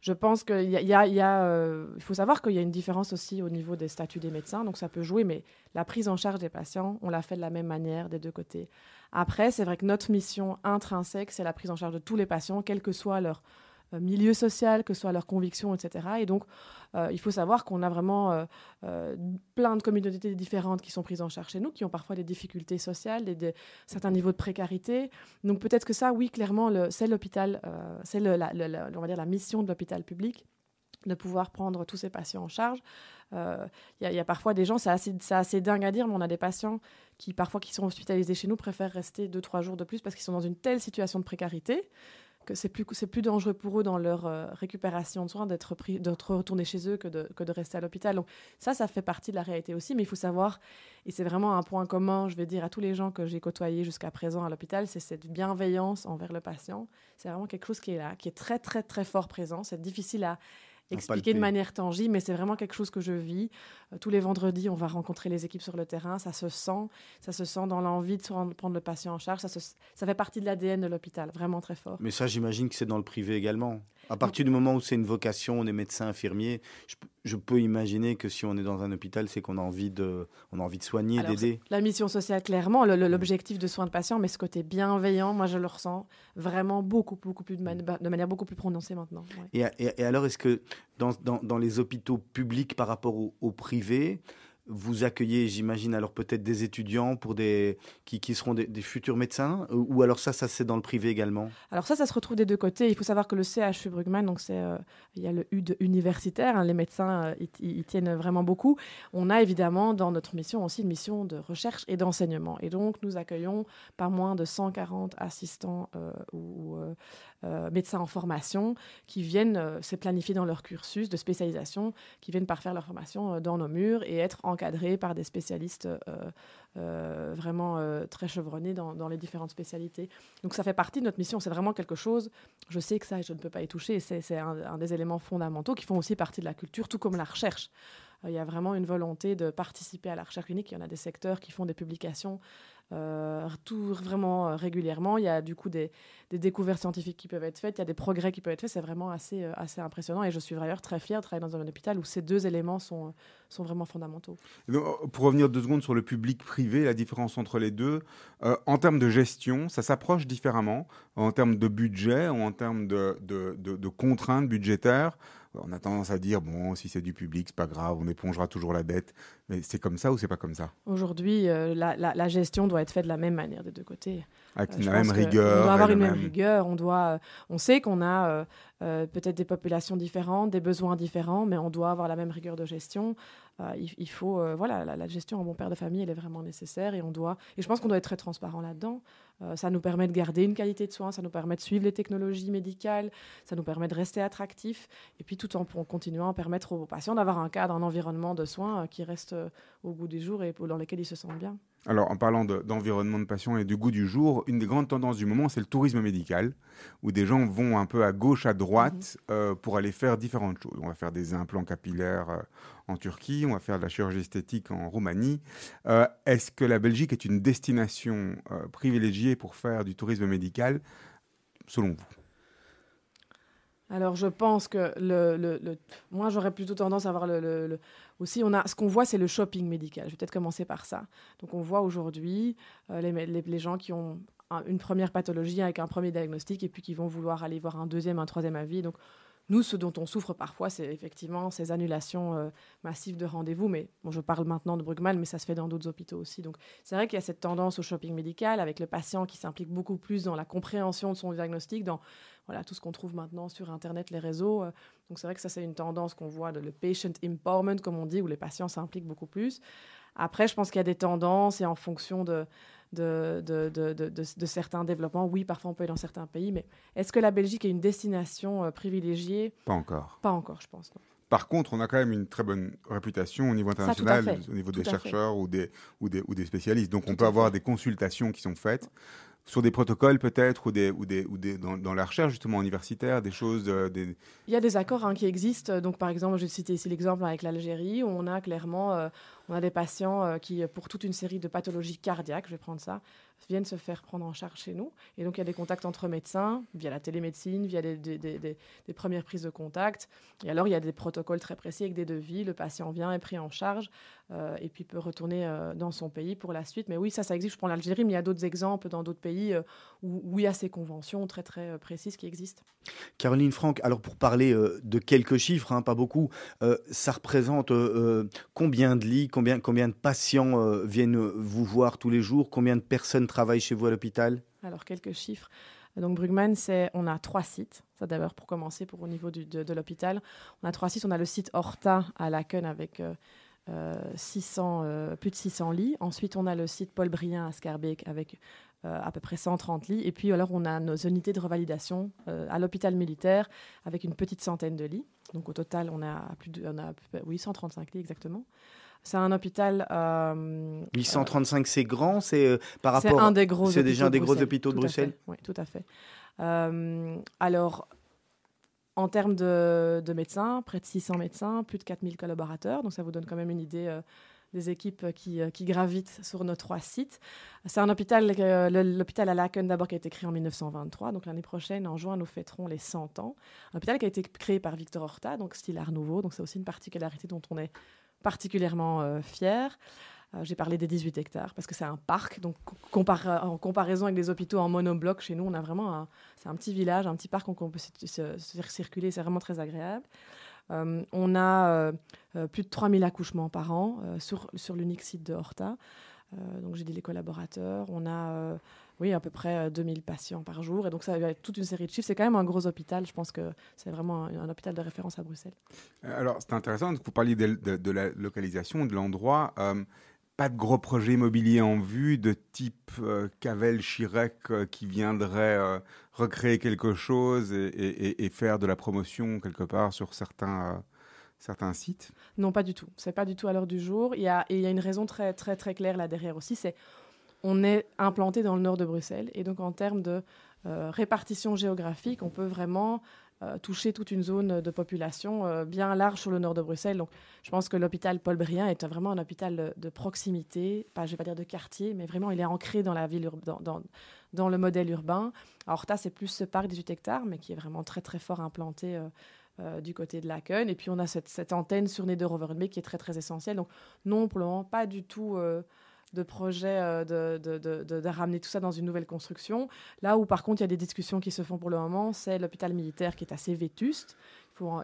Je pense qu'il y a, y a- euh, faut savoir qu'il y a une différence aussi au niveau des statuts des médecins, donc ça peut jouer, mais la prise en charge des patients, on l'a fait de la même manière des deux côtés. Après, c'est vrai que notre mission intrinsèque, c'est la prise en charge de tous les patients, quel que soit leur milieu social, que ce soit leur conviction, etc. Et donc, euh, il faut savoir qu'on a vraiment euh, euh, plein de communautés différentes qui sont prises en charge chez nous, qui ont parfois des difficultés sociales, des, des- certains niveaux de précarité. Donc peut-être que ça, oui, clairement, c'est l'hôpital, euh, c'est la, on va dire la mission de l'hôpital public de pouvoir prendre tous ces patients en charge. Euh, Il y, a- parfois des gens, c'est assez, assez dingue à dire, mais on a des patients qui, parfois, qui sont hospitalisés chez nous, préfèrent rester deux, trois jours de plus parce qu'ils sont dans une telle situation de précarité que c'est plus, plus dangereux pour eux dans leur euh, récupération de soins d'être, retournés chez eux que de, que de rester à l'hôpital. Donc ça, ça fait partie de la réalité aussi, mais il faut savoir, et c'est vraiment un point commun, je vais dire, à tous les gens que j'ai côtoyés jusqu'à présent à l'hôpital, c'est cette bienveillance envers le patient. C'est vraiment quelque chose qui est là, qui est très, très, très fort présent. C'est difficile à expliquer de manière tangible, mais c'est vraiment quelque chose que je vis. Euh, tous les vendredis, on va rencontrer les équipes sur le terrain, ça se sent, ça se sent dans l'envie de prendre le patient en charge, ça, se- ça fait partie de l'ADN de l'hôpital, vraiment très fort. Mais ça, j'imagine que c'est dans le privé également. À partir du moment où c'est une vocation, on est médecin, infirmier, je, peux imaginer que si on est dans un hôpital, c'est qu'on a envie de, on a envie de soigner, d'aider. La mission sociale, clairement, le- l'objectif de soins de patients, mais ce côté bienveillant, moi je le ressens vraiment beaucoup, beaucoup plus de, mani- de manière beaucoup plus prononcée maintenant. ouais. Et, et- et alors, est-ce que dans, dans- dans les hôpitaux publics par rapport au, au privé, vous accueillez, j'imagine, alors peut-être des étudiants pour des qui, qui seront des, futurs médecins ou alors ça, ça c'est dans le privé également? Alors ça, ça se retrouve des deux côtés. Il faut savoir que le CHU Brugman, donc c'est, euh, il y a le U de universitaire, hein, les médecins euh, y- y tiennent vraiment beaucoup. On a évidemment dans notre mission aussi une mission de recherche et d'enseignement. Et donc nous accueillons pas moins de 140 assistants euh, ou euh, médecins en formation qui viennent, euh, c'est planifié dans leur cursus de spécialisation, qui viennent par faire leur formation euh, dans nos murs et être encadrés par des spécialistes euh, vraiment très chevronnés dans, les différentes spécialités. Donc ça fait partie de notre mission, c'est vraiment quelque chose, je sais que ça, je ne peux pas y toucher, c'est un, un des éléments fondamentaux qui font aussi partie de la culture, tout comme la recherche. Il y a vraiment une volonté de participer à la recherche clinique. Il y en a des secteurs qui font des publications euh, tout vraiment euh, régulièrement. Il y a du coup des, découvertes scientifiques qui peuvent être faites, il y a des progrès qui peuvent être faits. C'est vraiment assez, euh, assez impressionnant. Et je suis d'ailleurs très fière de travailler dans un hôpital où ces deux éléments sont, euh, sont vraiment fondamentaux. Pour revenir deux secondes sur le public-privé, la différence entre les deux, en termes de gestion, ça s'approche différemment, en termes de budget ou en termes de- de contraintes budgétaires. On a tendance à dire, bon, si c'est du public, c'est pas grave, on épongera toujours la dette. Mais c'est comme ça ou c'est pas comme ça? Aujourd'hui, euh, la, la- la gestion doit être faite de la même manière des deux côtés. Avec Euh, la même rigueur. On doit avoir une même même- rigueur. On, doit, on sait qu'on a euh, peut-être des populations différentes, des besoins différents, mais on doit avoir la même rigueur de gestion. Euh, il, faut, euh, voilà, la, gestion en bon père de famille, elle est vraiment nécessaire et on doit. Et je pense qu'on doit être très transparent là-dedans. Euh, ça nous permet de garder une qualité de soins, ça nous permet de suivre les technologies médicales, ça nous permet de rester attractifs, et puis tout en, en continuant à permettre aux patients d'avoir un cadre, un environnement de soins qui reste au goût du jour et dans lequel ils se sentent bien. Alors, en parlant de- d'environnement de, patient et du goût du jour, une des grandes tendances du moment, c'est le tourisme médical, où des gens vont un peu à gauche, à droite, euh, pour aller faire différentes choses. On va faire des implants capillaires euh, en Turquie, on va faire de la chirurgie esthétique en Roumanie. Euh, Est-ce que la Belgique est une destination privilégiée pour faire du tourisme médical, selon vous? Alors, je pense que le, le- le- moi, j'aurais plutôt tendance à avoir le- aussi, on a, ce qu'on voit, c'est le shopping médical. Je vais peut-être commencer par ça. Donc, on voit aujourd'hui euh, les, les- gens qui ont un- une première pathologie avec un premier diagnostic et puis qui vont vouloir aller voir un deuxième, un troisième avis. Donc, nous, ce dont on souffre parfois, c'est effectivement ces annulations euh, massives de rendez-vous. Mais bon, je parle maintenant de Brugman, mais ça se fait dans d'autres hôpitaux aussi. Donc, c'est vrai qu'il y a cette tendance au shopping médical avec le patient qui s'implique beaucoup plus dans la compréhension de son diagnostic, dans voilà, tout ce qu'on trouve maintenant sur Internet, les réseaux. euh, Donc c'est vrai que ça, c'est une tendance qu'on voit le patient empowerment, comme on dit, où les patients s'impliquent beaucoup plus. Après, je pense qu'il y a des tendances et en fonction de, de, de, de, de- de- de certains développements, oui, parfois on peut aller dans certains pays, mais est-ce que la Belgique est une destination euh, privilégiée? Pas encore. Pas encore, je pense. non. Par contre, on a quand même une très bonne réputation au niveau international, au niveau Tout des chercheurs ou des, ou, des, ou des spécialistes. Donc, on peut avoir fait. des consultations qui sont faites sur des protocoles peut-être ou, des, ou, des, ou des, dans, dans la recherche justement universitaire, des choses, euh, des, Il y a des accords hein, qui existent. Donc, par exemple, je vais citer ici l'exemple avec l'Algérie, où on a clairement euh, on a des patients euh, qui, pour toute une série de pathologies cardiaques, je vais prendre ça, viennent se faire prendre en charge chez nous. Et donc, il y a des contacts entre médecins, via la télémédecine, via des, premières prises de contact. Et alors, il y a des protocoles très précis avec des devis. Le patient vient, est pris en charge, euh, et puis peut retourner euh, dans son pays pour la suite. Mais oui, ça, ça existe. Je prends l'Algérie, mais il y a d'autres exemples dans d'autres pays euh, où, où il y a ces conventions très, très euh, précises qui existent. Caroline Franck, alors pour parler euh, de quelques chiffres, hein, pas beaucoup, euh, ça représente euh, euh, combien de lits, combien, combien de patients euh, viennent vous voir tous les jours, combien de personnes travaillent chez vous à l'hôpital? Alors, quelques chiffres. Donc, Brugman, on a trois sites. Ça, d'abord, pour commencer, pour au niveau de, l'hôpital. On a trois sites. On a le site Horta à Laken avec euh, euh, 600, euh, plus de 600 lits. Ensuite, on a le site Paul Brien à Scarbeck avec euh, à peu près 130 lits. Et puis, alors, on a nos unités de revalidation euh, à l'hôpital militaire avec une petite centaine de lits. Donc, au total, on a plus de, on a, oui, 135 lits exactement. C'est un hôpital. euh, 835, c'est grand, c'est euh, par c'est rapport. un des gros c'est déjà un des de gros hôpitaux de Bruxelles. Oui, tout à fait. Euh, alors, en termes de, de médecins, près de 600 médecins, plus de 4000 collaborateurs. Donc, ça vous donne quand même une idée euh, des équipes qui, euh, qui gravitent sur nos trois sites. C'est un hôpital, euh, l'hôpital à Laken d'abord qui a été créé en 1923. Donc, l'année prochaine, en juin, nous fêterons les 100 ans. Un hôpital qui a été créé par Victor Horta, donc style Art Nouveau. Donc, c'est aussi une particularité dont on est particulièrement euh, fier. Euh, J'ai parlé des 18 hectares parce que c'est un parc. Donc, en comparaison avec des hôpitaux en monobloc, chez nous, on a vraiment un, c'est un petit village, un petit parc où on peut se- se- circuler. C'est vraiment très agréable. Euh, on a plus de 3000 accouchements par an sur, sur l'unique site de Horta. Donc j'ai dit les collaborateurs. On a oui, à peu près euh, 2000 patients par jour. Et donc ça a toute une série de chiffres. C'est quand même un gros hôpital. Je pense que c'est vraiment un, un hôpital de référence à Bruxelles. Euh, Alors, c'est intéressant, vous parliez de, de- de la localisation, de l'endroit. euh, pas de gros projets immobiliers en vue, de type euh, Cavel, Chirec, euh, qui viendrait euh, recréer quelque chose et, et- et- et faire de la promotion quelque part sur certains, euh, certains sites? Non, pas du tout. C'est pas du tout à l'heure du jour. Il y a, et il y a une raison très, très, très claire là derrière aussi. C'est on est implanté dans le nord de Bruxelles. Et donc, en termes de euh, répartition géographique, on peut vraiment euh, toucher toute une zone de population euh, bien large sur le nord de Bruxelles. Donc, je pense que l'hôpital Paul Brien est vraiment un hôpital de, de proximité, pas, je vais pas dire de quartier, mais vraiment, il est ancré dans la ville, dans, le modèle urbain. Horta, c'est plus ce parc 18 hectares, mais qui est vraiment très, très fort implanté du côté de Laken. Et puis, on a cette, antenne sur Neder-Overenbeek qui est très, très essentielle. Donc, non, pas du tout de projet euh, de, de, de, ramener tout ça dans une nouvelle construction. Là où, par contre, il y a des discussions qui se font pour le moment, c'est l'hôpital militaire qui est assez vétuste.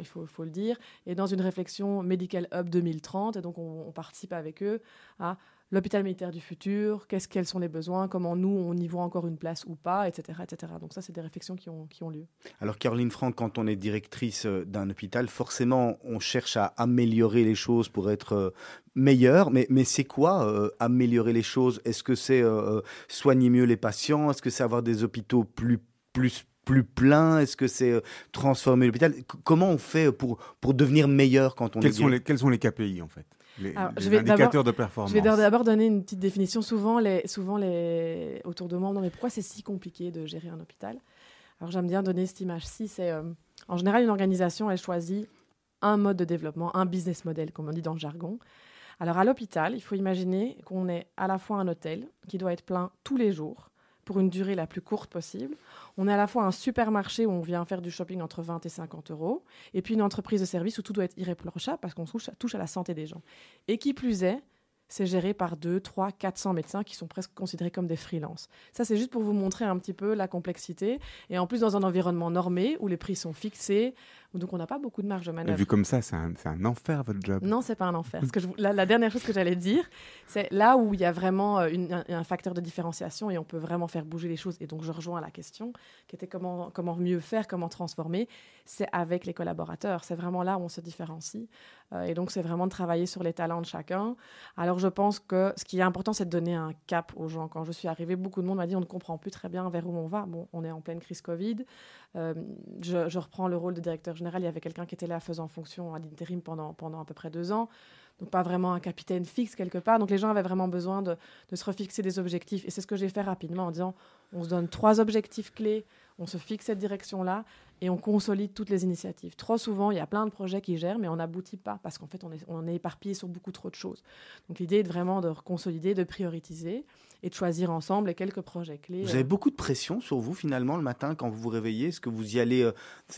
Il faut, faut, le dire, et dans une réflexion Medical Hub 2030, et donc on, on participe avec eux à l'hôpital militaire du futur, qu'est-ce, quels sont les besoins, comment nous, on y voit encore une place ou pas, etc. etc. Donc ça, c'est des réflexions qui ont, qui ont lieu. Alors Caroline Franck, quand on est directrice euh, d'un hôpital, forcément on cherche à améliorer les choses pour être euh, meilleur. Mais, mais c'est quoi euh, améliorer les choses? Est-ce que c'est euh, soigner mieux les patients? Est-ce que c'est avoir des hôpitaux plus plus plus pleins? Est-ce que c'est transformer l'hôpital? Comment on fait pour pour devenir meilleur quand on Quels est sont, les, quels sont les KPI, en fait? Les, Alors, les je vais indicateurs de performance Je vais d'abord donner une petite définition. Souvent, les, souvent les, autour de moi, on me demande mais pourquoi c'est si compliqué de gérer un hôpital? Alors j'aime bien donner cette image-ci. C'est euh, en général une organisation, elle choisit un mode de développement, un business model, comme on dit dans le jargon. Alors à l'hôpital, il faut imaginer qu'on est à la fois un hôtel qui doit être plein tous les jours pour une durée la plus courte possible. On est à la fois un supermarché où on vient faire du shopping entre 20 et 50 euros, et puis une entreprise de service où tout doit être irréprochable parce qu'on touche, touche à la santé des gens. Et qui plus est, c'est géré par 2, 3, 400 médecins qui sont presque considérés comme des freelances. Ça, c'est juste pour vous montrer un petit peu la complexité. Et en plus, dans un environnement normé où les prix sont fixés, donc on n'a pas beaucoup de marge de manœuvre. Vu comme ça, c'est un, enfer, votre job. Non, c'est pas un enfer. Ce que je- la, la dernière chose que j'allais dire, c'est là où il y a vraiment euh, une- un, un facteur de différenciation et on peut vraiment faire bouger les choses. Et donc, je rejoins la question qui était comment, comment mieux faire, comment transformer. C'est avec les collaborateurs. C'est vraiment là où on se différencie. Euh, et donc, c'est vraiment de travailler sur les talents de chacun. Alors, je pense que ce qui est important, c'est de donner un cap aux gens. Quand je suis arrivée, beaucoup de monde m'a dit on ne comprend plus très bien vers où on va. Bon, on est en pleine crise Covid. Euh, je, je reprends le rôle de directeur général. Il y avait quelqu'un qui était là faisant fonction à l'intérim pendant, pendant à peu près deux ans. Donc pas vraiment un capitaine fixe quelque part. Donc les gens avaient vraiment besoin de, de se refixer des objectifs. Et c'est ce que j'ai fait rapidement en disant, on se donne trois objectifs clés, on se fixe cette direction-là et on consolide toutes les initiatives. Trop souvent, il y a plein de projets qui gèrent, mais on n'aboutit pas parce qu'en fait, on est, on est éparpillé sur beaucoup trop de choses. Donc l'idée est vraiment de consolider, de prioriser et de choisir ensemble les quelques projets clés. Vous avez beaucoup de pression sur vous finalement le matin quand vous vous réveillez Est-ce que vous y allez, euh,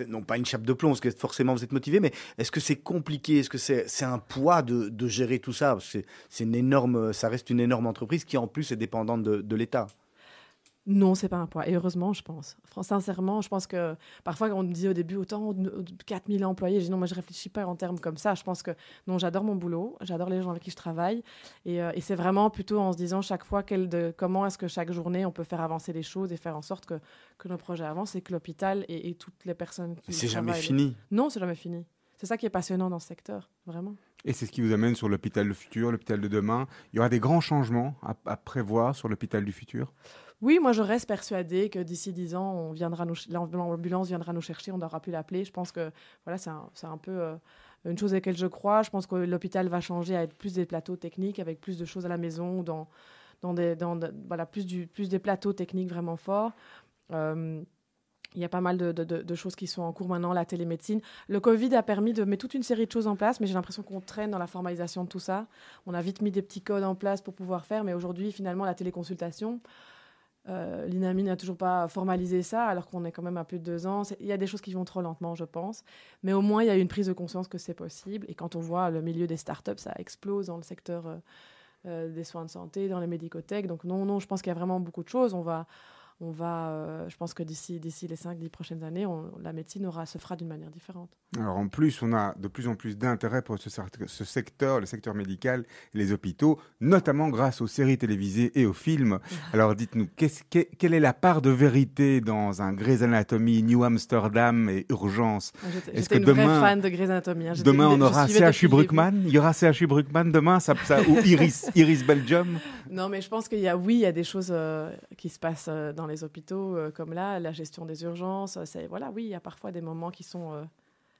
non pas une chape de plomb, parce que forcément vous êtes motivé, mais est-ce que c'est compliqué? Est-ce que c'est un poids de, de gérer tout ça? C'est c'est une énorme, ça reste une énorme entreprise qui en plus est dépendante de, de l'État. Non, c'est pas un poids. Et heureusement, je pense. Sincèrement, je pense que parfois, on me dit au début autant de 4000 employés. Je dis non, moi, je réfléchis pas en termes comme ça. Je pense que non, j'adore mon boulot, j'adore les gens avec qui je travaille. Et, euh, et c'est vraiment plutôt en se disant chaque fois quel de, comment est-ce que chaque journée on peut faire avancer les choses et faire en sorte que, que nos projets avancent et que l'hôpital et, et toutes les personnes qui. C'est jamais travaillent- fini. Non, c'est jamais fini. C'est ça qui est passionnant dans ce secteur, vraiment. Et c'est ce qui vous amène sur l'hôpital du futur, l'hôpital de demain. Il y aura des grands changements à, à prévoir sur l'hôpital du futur? Oui, moi je reste persuadée que d'ici 10 ans, on viendra l'ambulance viendra nous chercher, on n'aura plus l'appeler. Je pense que voilà, c'est un, peu euh, une chose à laquelle je crois. Je pense que l'hôpital va changer à être plus des plateaux techniques, avec plus de choses à la maison, dans, dans des, dans voilà, plus, du, plus des plateaux techniques vraiment forts. Euh, il y a pas mal de- de choses qui sont en cours maintenant, la télémédecine. Le Covid a permis de mettre toute une série de choses en place, mais j'ai l'impression qu'on traîne dans la formalisation de tout ça. On a vite mis des petits codes en place pour pouvoir faire, mais aujourd'hui, finalement, la téléconsultation, euh, L'INAMI n'a toujours pas formalisé ça, alors qu'on est quand même à plus de deux ans. Il y a des choses qui vont trop lentement, je pense. Mais au moins, il y a une prise de conscience que c'est possible. Et quand on voit le milieu des startups, ça explose dans le secteur euh, euh, des soins de santé, dans les médicothèques. Donc non, non, je pense qu'il y a vraiment beaucoup de choses. On va, on va, euh, je pense que d'ici d'ici les 5-10 prochaines années, on- la médecine aura, se fera d'une manière différente. Alors en plus, on a de plus en plus d'intérêt pour ce, secteur, le secteur médical et les hôpitaux, notamment grâce aux séries télévisées et aux films. Alors dites-nous, quelle est la part de vérité dans un Grey's Anatomy, New Amsterdam et Urgence? Moi, J'étais Est-ce j'étais que une vraie demain- fan de Grey's Anatomy. hein. Demain, on aura CHU. Bruckmann? Il y aura CHU Bruckmann demain ça, ça- Ou Iris, Iris Belgium? Non, mais je pense qu'il y a, oui, il y a des choses euh, qui se passent euh, dans les hôpitaux, euh, comme là, la gestion des urgences. C'est, voilà, oui, il y a parfois des moments qui sont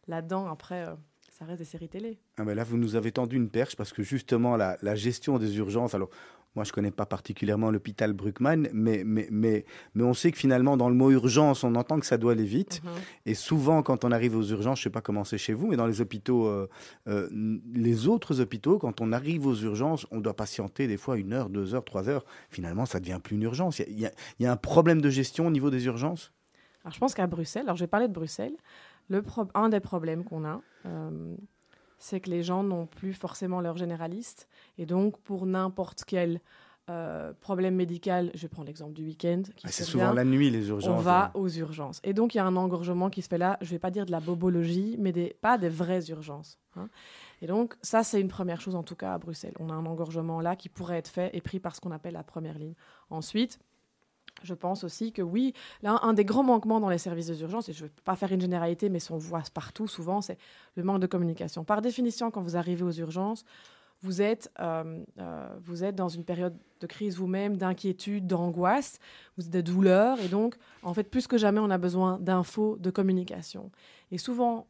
là-dedans. Après, ça reste des séries télé. Ah ben là, vous nous avez tendu une perche parce que justement, la, la gestion des urgences, alors moi je connais pas particulièrement l'hôpital Bruckmann, mais, mais, mais, mais on sait que finalement, dans le mot urgence, on entend que ça doit aller vite. Mhm. Et souvent, quand on arrive aux urgences, je sais pas comment c'est chez vous, mais dans les hôpitaux, euh, euh, les autres hôpitaux, quand on arrive aux urgences, on doit patienter des fois une heure, deux heures, trois heures. Finalement, ça devient plus une urgence. Il y a- y, y un problème de gestion au niveau des urgences? Alors, je pense qu'à Bruxelles, alors je vais parler de Bruxelles, le un des problèmes qu'on a, euh, c'est que les gens n'ont plus forcément leur généraliste. Et donc, pour n'importe quel euh, problème médical, je vais prendre l'exemple du week-end, qui Ah, C'est souvent la nuit, les urgences. on va euh. aux urgences. Et donc, il y a un engorgement qui se fait là, je ne vais pas dire de la bobologie, mais des, pas des vraies urgences. hein. Et donc, ça, c'est une première chose, en tout cas, à Bruxelles. On a un engorgement là qui pourrait être fait et pris par ce qu'on appelle la première ligne. Ensuite, je pense aussi que oui, là, un des grands manquements dans les services des urgences, et je ne vais pas faire une généralité, mais on voit partout souvent, c'est le manque de communication. Par définition, quand vous arrivez aux urgences, vous êtes, euh, euh, vous êtes dans une période de crise vous-même, d'inquiétude, d'angoisse, de douleur, et donc, en fait, plus que jamais, on a besoin d'infos, de communication. Et souvent,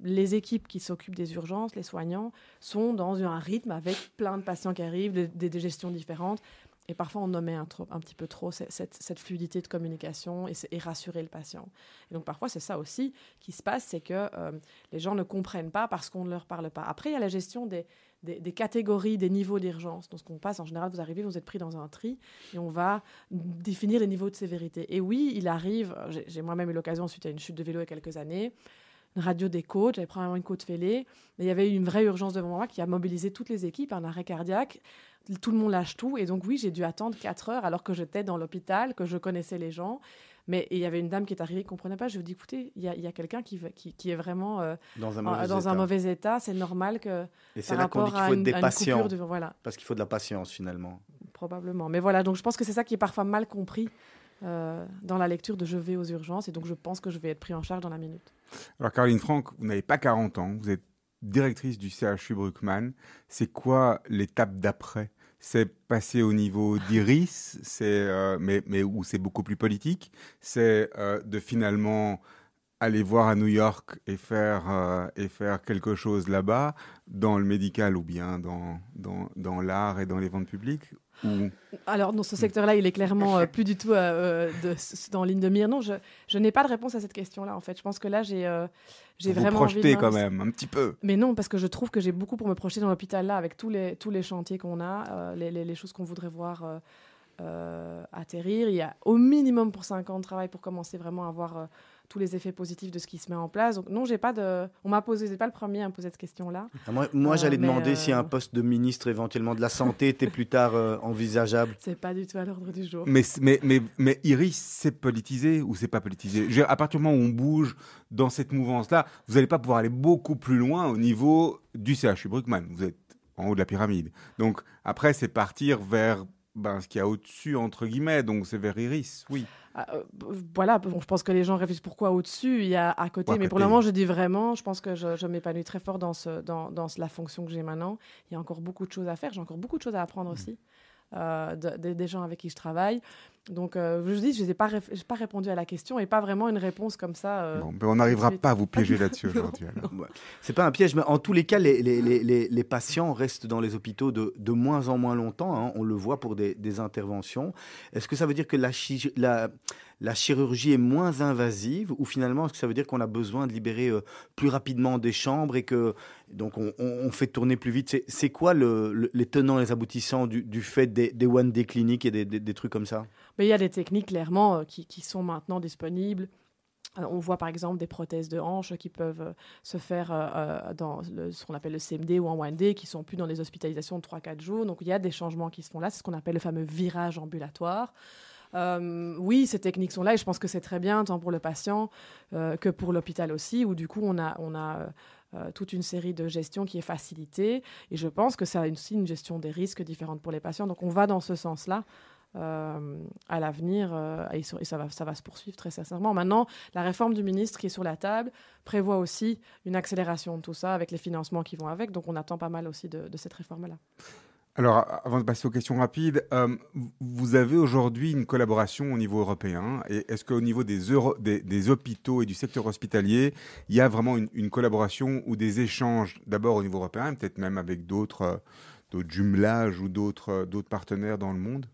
les équipes qui s'occupent des urgences, les soignants, sont dans un rythme avec plein de patients qui arrivent, des gestions différentes. Et parfois, on omet un, petit peu trop cette, fluidité de communication et, rassurer le patient. Et donc, parfois, c'est ça aussi qui se passe, c'est que euh, les gens ne comprennent pas parce qu'on ne leur parle pas. Après, il y a la gestion des, catégories, des niveaux d'urgence. Donc, ce qu'on passe, en général, vous arrivez, vous êtes pris dans un tri et on va définir les niveaux de sévérité. Et oui, il arrive, j'ai moi-même eu l'occasion, suite à une chute de vélo il y a quelques années, une radio des côtes, j'avais probablement une côte fêlée, mais il y avait une vraie urgence devant moi qui a mobilisé toutes les équipes, un arrêt cardiaque, tout le monde lâche tout, et donc oui, j'ai dû attendre 4 heures alors que j'étais dans l'hôpital, que je connaissais les gens, mais il y avait une dame qui est arrivée qui ne comprenait pas, je lui ai dit, écoutez, il y a, il y a quelqu'un qui, va- qui, qui est vraiment euh, dans un mauvais dans état. un mauvais état, c'est normal que Et c'est là qu'on dit qu'il faut être une, des patients, coupure, de- voilà, parce qu'il faut de la patience finalement. probablement. Mais voilà, donc je pense que c'est ça qui est parfois mal compris euh, dans la lecture de je vais aux urgences, et donc je pense que je vais être pris en charge dans la minute. Alors Caroline Franck, vous n'avez pas 40 ans, vous êtes directrice du CHU Bruckmann. C'est quoi l'étape d'après? C'est passer au niveau d'Iris, euh, mais, mais où c'est beaucoup plus politique. C'est euh, de finalement aller voir à New York et faire, euh, et faire quelque chose là-bas, dans le médical ou bien dans, dans, dans l'art et dans les ventes publiques Alors, dans ce secteur-là, il est clairement euh, plus du tout euh, euh, de, dans ligne de mire. Non, je, je n'ai pas de réponse à cette question-là, en fait. Je pense que là, j'ai euh, j'ai vous vraiment de quand même, un petit peu. Mais non, parce que je trouve que j'ai beaucoup pour me projeter dans l'hôpital là, avec tous les, tous les chantiers qu'on a, les, les- les choses qu'on voudrait voir atterrir. Il y a au minimum pour 5 ans de travail pour commencer vraiment à voir euh, tous les effets positifs de ce qui se met en place. Donc non, j'ai pas de. On m'a posé, c'est pas le premier à me poser cette question-là. Ah, Moi, moi Euh, j'allais demander si euh, un poste de ministre éventuellement de la santé était plus tard euh, envisageable. C'est pas du tout à l'ordre du jour. Mais, mais, mais, mais Iris, c'est politisé ou c'est pas politisé? Je veux dire, À partir du moment où on bouge dans cette mouvance-là, vous n'allez pas pouvoir aller beaucoup plus loin au niveau du CHU Bruckmann. Vous êtes en haut de la pyramide. Donc après, c'est partir vers ben, ce qu'il y a au-dessus, entre guillemets. Donc c'est vers Iris, oui. Ah, euh, voilà, bon, je pense que les gens réfléchissent pourquoi au-dessus, il y a à côté. À mais pour le moment, je dis vraiment, je pense que je, je m'épanouis très fort dans, ce, dans, dans la fonction que j'ai maintenant. Il y a encore beaucoup de choses à faire, j'ai encore beaucoup de choses à apprendre Mmh. aussi. euh, de- de- des gens avec qui je travaille. Donc, euh, je vous dis, je n'ai pas, répondu à la question et pas vraiment une réponse comme ça. euh, Bon, ben, on n'arrivera pas à vous piéger là-dessus aujourd'hui. alors. C'est pas un piège, mais en tous les cas, les, les, les, les- les patients restent dans les hôpitaux de, de moins en moins longtemps. hein. On le voit pour des, des interventions. Est-ce que ça veut dire que la, chi- la, la chirurgie est moins invasive ou finalement, est-ce que ça veut dire qu'on a besoin de libérer euh, plus rapidement des chambres et que donc on, on- on fait tourner plus vite? C'est- quoi le, le- les tenants et les aboutissants du, du fait des, des one day cliniques et des, des- des trucs comme ça? Mais il y a des techniques clairement euh, qui, qui sont maintenant disponibles. Euh, on voit par exemple des prothèses de hanches qui peuvent euh, se faire dans ce qu'on appelle le CMD ou en one day, qui sont plus dans des hospitalisations de 3-4 jours. Donc il y a des changements qui se font là. C'est ce qu'on appelle le fameux virage ambulatoire. Oui, ces techniques sont là et je pense que c'est très bien, tant pour le patient que pour l'hôpital aussi, où du coup, on a, on a toute une série de gestions qui est facilitée. Et je pense que ça a aussi une gestion des risques différente pour les patients. Donc, on va dans ce sens-là. Euh, à l'avenir euh, et, ça va, ça va se poursuivre très sincèrement. Maintenant, la réforme du ministre qui est sur la table prévoit aussi une accélération de tout ça avec les financements qui vont avec. Donc, on attend pas mal aussi de, cette réforme-là. Alors, avant de passer aux questions rapides, euh, vous avez aujourd'hui une collaboration au niveau européen. Et est-ce qu'au niveau des, hôpitaux et du secteur hospitalier, il y a vraiment une, collaboration ou des échanges, d'abord au niveau européen, peut-être même avec d'autres jumelages ou d'autres partenaires dans le monde?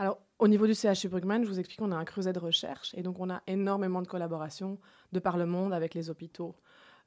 Alors, au niveau du CHU Brugman, je vous explique qu'on a un creuset de recherche et donc on a énormément de collaboration de par le monde avec les hôpitaux.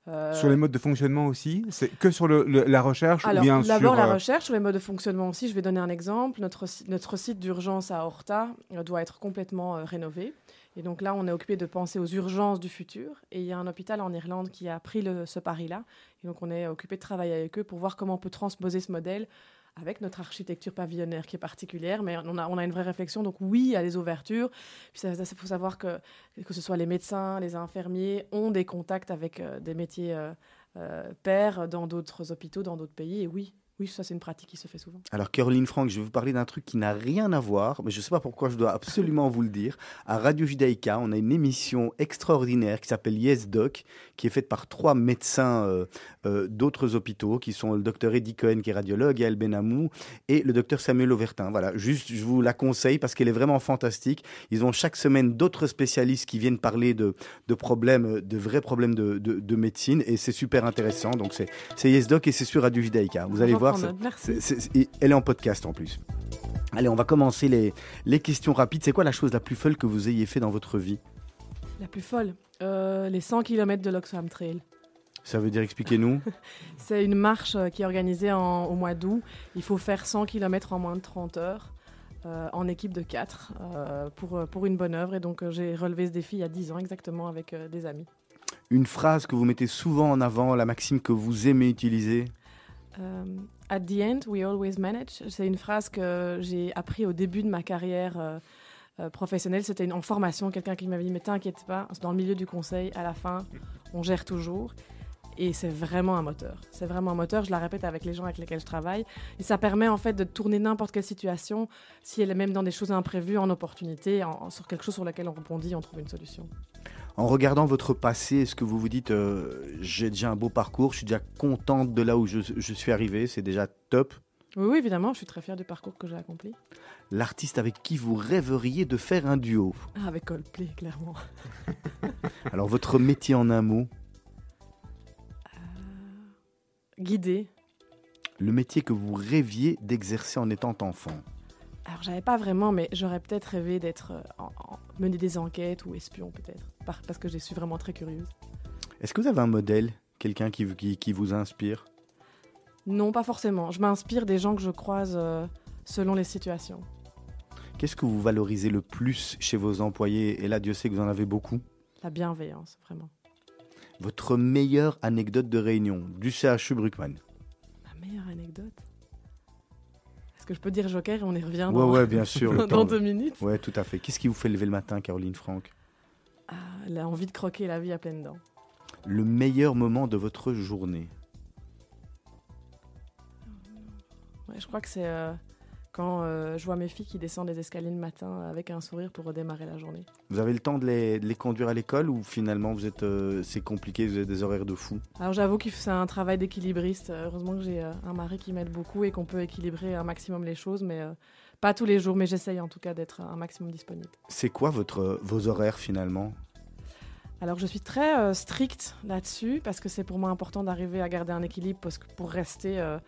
Euh, Sur les modes de fonctionnement aussi C'est que sur le, le- la recherche ou Alors, bien d'abord sur, la euh, recherche, sur les modes de fonctionnement aussi. Je vais donner un exemple. Notre, notre site d'urgence à Horta euh, doit être complètement euh, rénové. Et donc là, on est occupé de penser aux urgences du futur. Et il y a un hôpital en Irlande qui a pris le- ce pari-là. Et donc, on est occupé de travailler avec eux pour voir comment on peut transposer ce modèle avec notre architecture pavillonnaire qui est particulière. Mais on a, une vraie réflexion. Donc oui, il y a des ouvertures. Puis il faut savoir que, que ce soit les médecins, les infirmiers, ont des contacts avec euh, des métiers euh, euh, pairs dans d'autres hôpitaux, dans d'autres pays. Et oui, oui, ça c'est une pratique qui se fait souvent. Alors, Caroline Franck, je vais vous parler d'un truc qui n'a rien à voir, mais je ne sais pas pourquoi je dois absolument vous le dire. À Radio Judaïka, on a une émission extraordinaire qui s'appelle Yes Doc, qui est faite par trois médecins euh, euh, d'autres hôpitaux, qui sont le docteur Eddie Cohen, qui est radiologue, Yael Benamou, et le docteur Samuel Auvertin. Voilà, juste, je vous la conseille parce qu'elle est vraiment fantastique. Ils ont chaque semaine d'autres spécialistes qui viennent parler de, de problèmes, de vrais problèmes de, de- de médecine, et c'est super intéressant. Donc, c'est Yes Doc et c'est sur Radio Judaïka. Vous allez J'en voir, ça- elle est en podcast en plus. Allez, on va commencer les, les questions rapides. C'est quoi la chose la plus folle que vous ayez fait dans votre vie? La plus folle, euh, les 100 km de l'Oxfam Trail. Ça veut dire, expliquez-nous. C'est une marche euh, qui est organisée en- au mois d'août. Il faut faire 100 km en moins de 30 heures. euh, en équipe de 4 pour, euh, pour une bonne œuvre. Et donc, j'ai relevé ce défi il y a 10 ans exactement avec des amis. Une phrase que vous mettez souvent en avant, la maxime que vous aimez utiliser? Euh, At the end, we always manage. C'est une phrase que j'ai appris au début de ma carrière euh, euh, professionnelle. C'était en formation, quelqu'un qui m'avait dit Mais t'inquiète pas, dans le milieu du conseil, à la fin, on gère toujours. Et c'est vraiment un moteur. C'est vraiment un moteur. Je la répète avec les gens avec lesquels je travaille. Et ça permet en fait de tourner n'importe quelle situation, si elle est même dans des choses imprévues, en opportunité, sur quelque chose sur lequel on rebondit, on trouve une solution. En regardant votre passé, est-ce que vous vous dites euh, j'ai déjà un beau parcours, je suis déjà contente de là où je, je suis arrivé, c'est déjà top? Oui, oui, évidemment, je suis très fière du parcours que j'ai accompli. L'artiste avec qui vous rêveriez de faire un duo? Ah, avec Coldplay, clairement. Alors votre métier en un mot, Guidée. le métier que vous rêviez d'exercer en étant enfant? Alors, j'avais pas vraiment, mais j'aurais peut-être rêvé d'être euh, en- en- mener des enquêtes ou espion, peut-être, par- parce que je suis vraiment très curieuse. Est-ce que vous avez un modèle, quelqu'un qui, vous- qui, qui vous inspire? Non, pas forcément. Je m'inspire des gens que je croise euh, selon les situations. Qu'est-ce que vous valorisez le plus chez vos employés? Et là, Dieu sait que vous en avez beaucoup. La bienveillance, vraiment. Votre meilleure anecdote de réunion? Du CHU Bruckmann. Ma meilleure anecdote? Est-ce que je peux dire Joker et on y revient Ouais, dans, ouais, bien sûr. dans temps. deux minutes Ouais, tout à fait. Qu'est-ce qui vous fait lever le matin, Caroline Franck? Ah, La envie de croquer la vie à pleines dents. Le meilleur moment de votre journée? Ouais, je crois que c'est euh, quand euh, je vois mes filles qui descendent les escaliers le matin avec un sourire pour redémarrer la journée. Vous avez le temps de les, de les conduire à l'école ou finalement vous êtes, euh, c'est compliqué, vous avez des horaires de fou? Alors j'avoue que c'est un travail d'équilibriste. Heureusement que j'ai euh, un mari qui m'aide beaucoup et qu'on peut équilibrer un maximum les choses, mais pas tous les jours. Mais j'essaye en tout cas d'être un maximum disponible. C'est quoi votre, vos horaires finalement? Alors je suis très euh, stricte là-dessus parce que c'est pour moi important d'arriver à garder un équilibre parce que pour rester euh,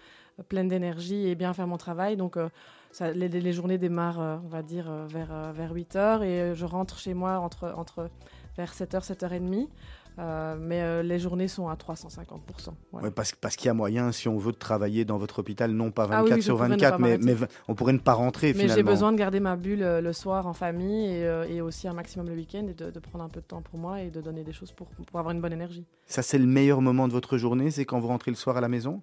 pleine d'énergie et bien faire mon travail. Donc euh, ça- les, les journées démarrent, euh, on va dire, euh, vers, vers 8 heures et je rentre chez moi entre, entre vers 7h, 7h30. Euh, mais euh, les journées sont à 350%. voilà. Ouais, Parce, parce qu'il y a moyen, si on veut travailler dans votre hôpital, non pas 24 Ah oui, sur pourrais ne 24, pas mais, mais on pourrait ne pas rentrer Mais finalement. j'ai besoin de garder ma bulle euh, le soir en famille et, et aussi un maximum le week-end et de, de prendre un peu de temps pour moi et de donner des choses pour, pour avoir une bonne énergie. Ça, c'est le meilleur moment de votre journée, c'est quand vous rentrez le soir à la maison?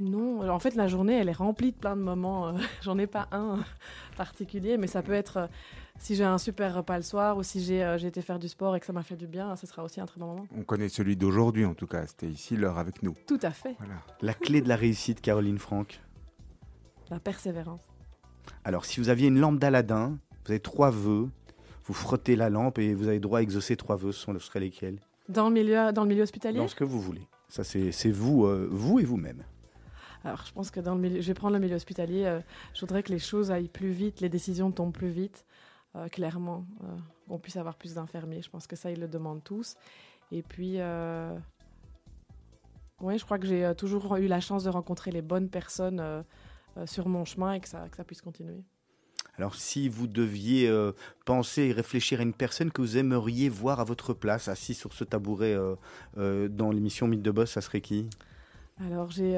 Non, en fait, la journée, elle est remplie de plein de moments. euh, J'en ai pas un particulier, mais ça peut être euh, si j'ai un super repas le soir ou si j'ai euh, j'ai été faire du sport et que ça m'a fait du bien, ce sera aussi un très bon moment. On connaît celui d'aujourd'hui, en tout cas. C'était ici, l'heure avec nous. Tout à fait, Voilà. La clé de la réussite, Caroline Franck. la persévérance. Alors, si vous aviez une lampe d'Aladin, vous avez trois vœux, vous frottez la lampe et vous avez droit à exaucer trois vœux, ce sont- ce seraient lesquels? Dans le milieu, dans le milieu hospitalier? Dans ce que vous voulez. Ça, c'est c'est vous, euh, vous et vous-même. Alors, je pense que dans le milieu, je vais prendre le milieu hospitalier. euh, je voudrais que les choses aillent plus vite, les décisions tombent plus vite, euh, clairement. euh, qu'on puisse avoir plus d'infirmiers. Je pense que ça, ils le demandent tous. Et puis, euh, oui, je crois que j'ai toujours eu la chance de rencontrer les bonnes personnes sur mon chemin et que ça, que ça puisse continuer. Alors, si vous deviez euh, penser et réfléchir à une personne que vous aimeriez voir à votre place, assis sur ce tabouret euh, euh, dans l'émission Mythe de Boss, ça serait qui? Alors, j'ai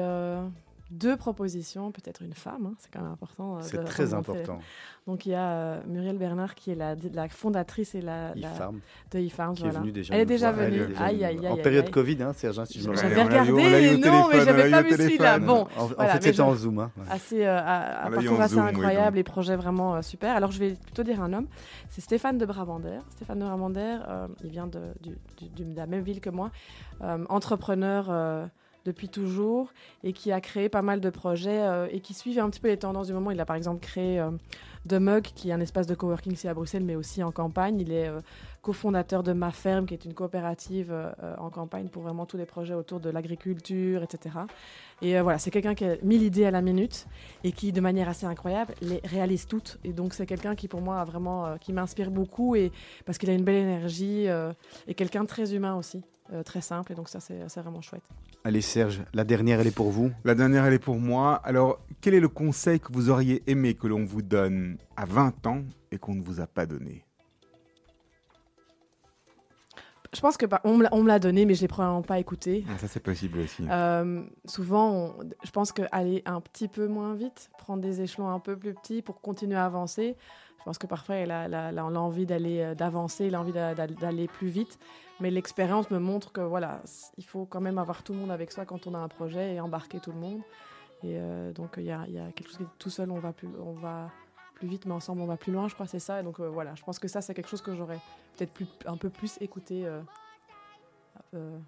deux propositions, peut-être une femme, hein, c'est quand même important. euh, C'est très important. Donc, il y a euh, Muriel Bernard qui est la, la fondatrice et la, la- IFARM, de IFARM. qui voilà. venue déjà. Elle est déjà voir. Elle venue. est Aïe, aïe, aïe. En période. Covid, hein, Serge, si je me J'avais l'a l'a regardé, non, mais j'avais l'a pas vu celui-là. Bon, En, en Voilà, fait, mais c'était en Zoom. hein. Ouais. assez, euh, à- l'a eu parcours en assez Zoom, oui, incroyable donc. et projet vraiment super. Alors je vais plutôt dire un homme, c'est Stéphane de Brabander. Stéphane de Brabander, il vient de, la même ville que moi, entrepreneur depuis toujours et qui a créé pas mal de projets euh, et qui suit un petit peu les tendances du moment. Il a par exemple créé euh, The Mug, qui est un espace de coworking ici à Bruxelles, mais aussi en campagne. Il est euh, cofondateur de Ma Ferme, qui est une coopérative euh, en campagne pour vraiment tous les projets autour de l'agriculture, etc. Et voilà, c'est quelqu'un qui a mille idées à la minute et qui, de manière assez incroyable, les réalise toutes. Et donc, c'est quelqu'un qui, pour moi, a vraiment, qui m'inspire beaucoup et parce qu'il a une belle énergie et quelqu'un très humain aussi, euh, très simple. Et donc, ça, c'est vraiment chouette. Allez, Serge, la dernière, elle est pour vous. La dernière, elle est pour moi. Alors, quel est le conseil que vous auriez aimé que l'on vous donne à 20 ans et qu'on ne vous a pas donné? Je pense que bah, on me l'a- donné, mais je l'ai probablement pas écouté. Ah, Ça, c'est possible aussi. Euh, souvent, on- je pense qu'aller un petit peu moins vite, prendre des échelons un peu plus petits pour continuer à avancer. Je pense que parfois, l'envie d'aller, euh, d'avancer, l'envie d'a- d'a- d'aller plus vite. Mais l'expérience me montre que voilà, il faut quand même avoir tout le monde avec soi quand on a un projet et embarquer tout le monde. Et euh, donc, il y a, quelque chose qui tout seul, on va plus, on va plus vite, mais ensemble, on va plus loin. Je crois c'est ça. Et donc, euh, voilà, je pense que ça, c'est quelque chose que j'aurais peut-être un peu plus écouté euh,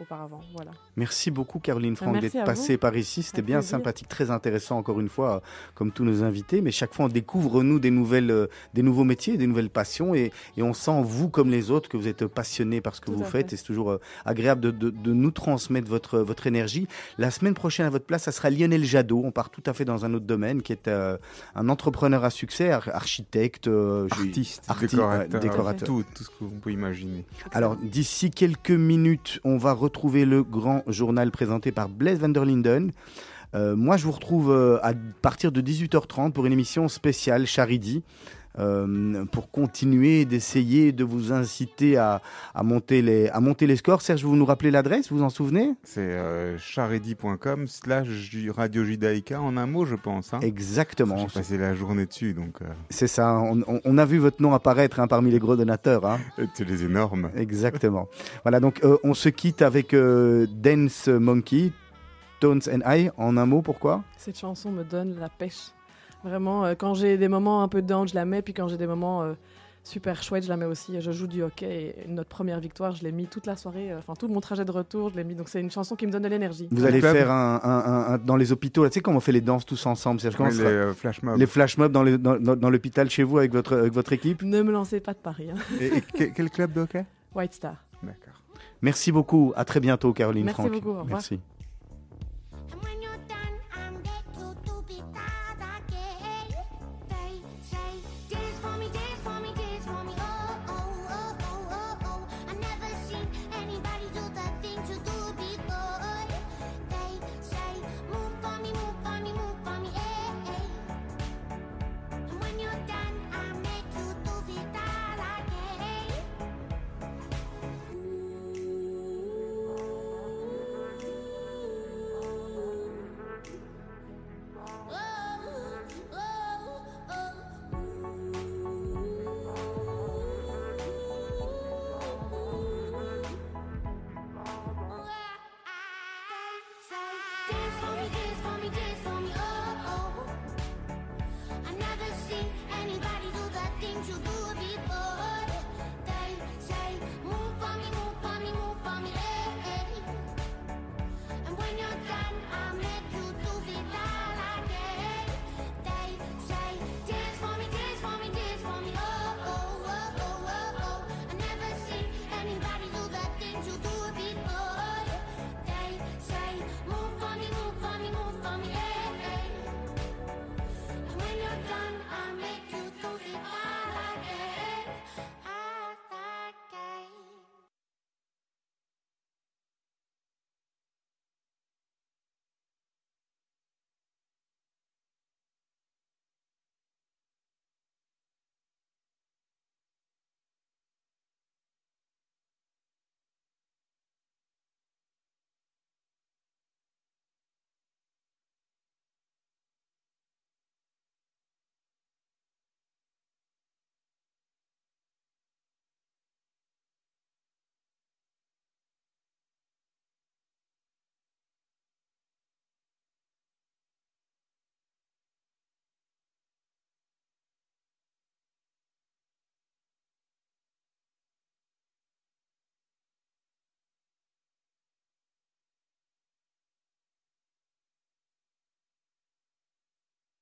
auparavant. Voilà. Merci beaucoup, Caroline Franck, d'être passée par ici. C'était bien plaisir. sympathique, très intéressant, encore une fois, euh, comme tous nos invités. Mais chaque fois, on découvre, nous, des, nouvelles, euh, des nouveaux métiers, des nouvelles passions. Et, et on sent, vous, comme les autres, que vous êtes passionné par ce que Tout vous faites. fait. Et c'est toujours euh, agréable de, de- de nous transmettre votre, votre énergie. La semaine prochaine, à votre place, ça sera Lionel Jadot. On part tout à fait dans un autre domaine, qui est euh, un entrepreneur à succès, ar- architecte. euh, Artiste, arti- décorateur, ouais, décorateur. Tout, tout ce que vous pouvez imaginer. Alors, d'ici quelques minutes, on va retrouver le grand journal présenté par Blaise van der Linden. Euh, moi, je vous retrouve euh, à partir de 18h30 pour une émission spéciale Charidi. Euh, pour continuer d'essayer de vous inciter à, à monter les, à monter les scores. Serge, vous nous rappelez l'adresse, vous vous en souvenez? C'est euh, charedi.com slash Radio Judaïka en un mot, je pense. Hein. Exactement, J'ai passé la journée dessus, donc euh, c'est ça. On, on- on a vu votre nom apparaître hein, parmi les gros donateurs. Hein. c'est les énormes. Exactement. voilà, donc euh, on se quitte avec euh, Dance Monkey, Tones and I. En un mot, pourquoi? Cette chanson me donne la pêche. Vraiment, euh, quand j'ai des moments un peu down, je la mets, puis quand j'ai des moments euh, super chouettes, je la mets aussi. Je joue du hockey et notre première victoire, je l'ai mis toute la soirée, euh, enfin tout mon trajet de retour, je l'ai mis. Donc c'est une chanson qui me donne de l'énergie. Vous allez faire un, un- un- un- dans les hôpitaux, là, tu sais comment on fait les danses tous ensemble Serge, ce les sera flash mobs. les flash mobs dans l'hôpital chez vous avec votre, avec votre équipe Ne me lancez pas de paris. hein. Et, et que- quel club de hockey? White Star. D'accord. Merci beaucoup, à très bientôt Caroline Merci Franck. beaucoup, au revoir. Merci.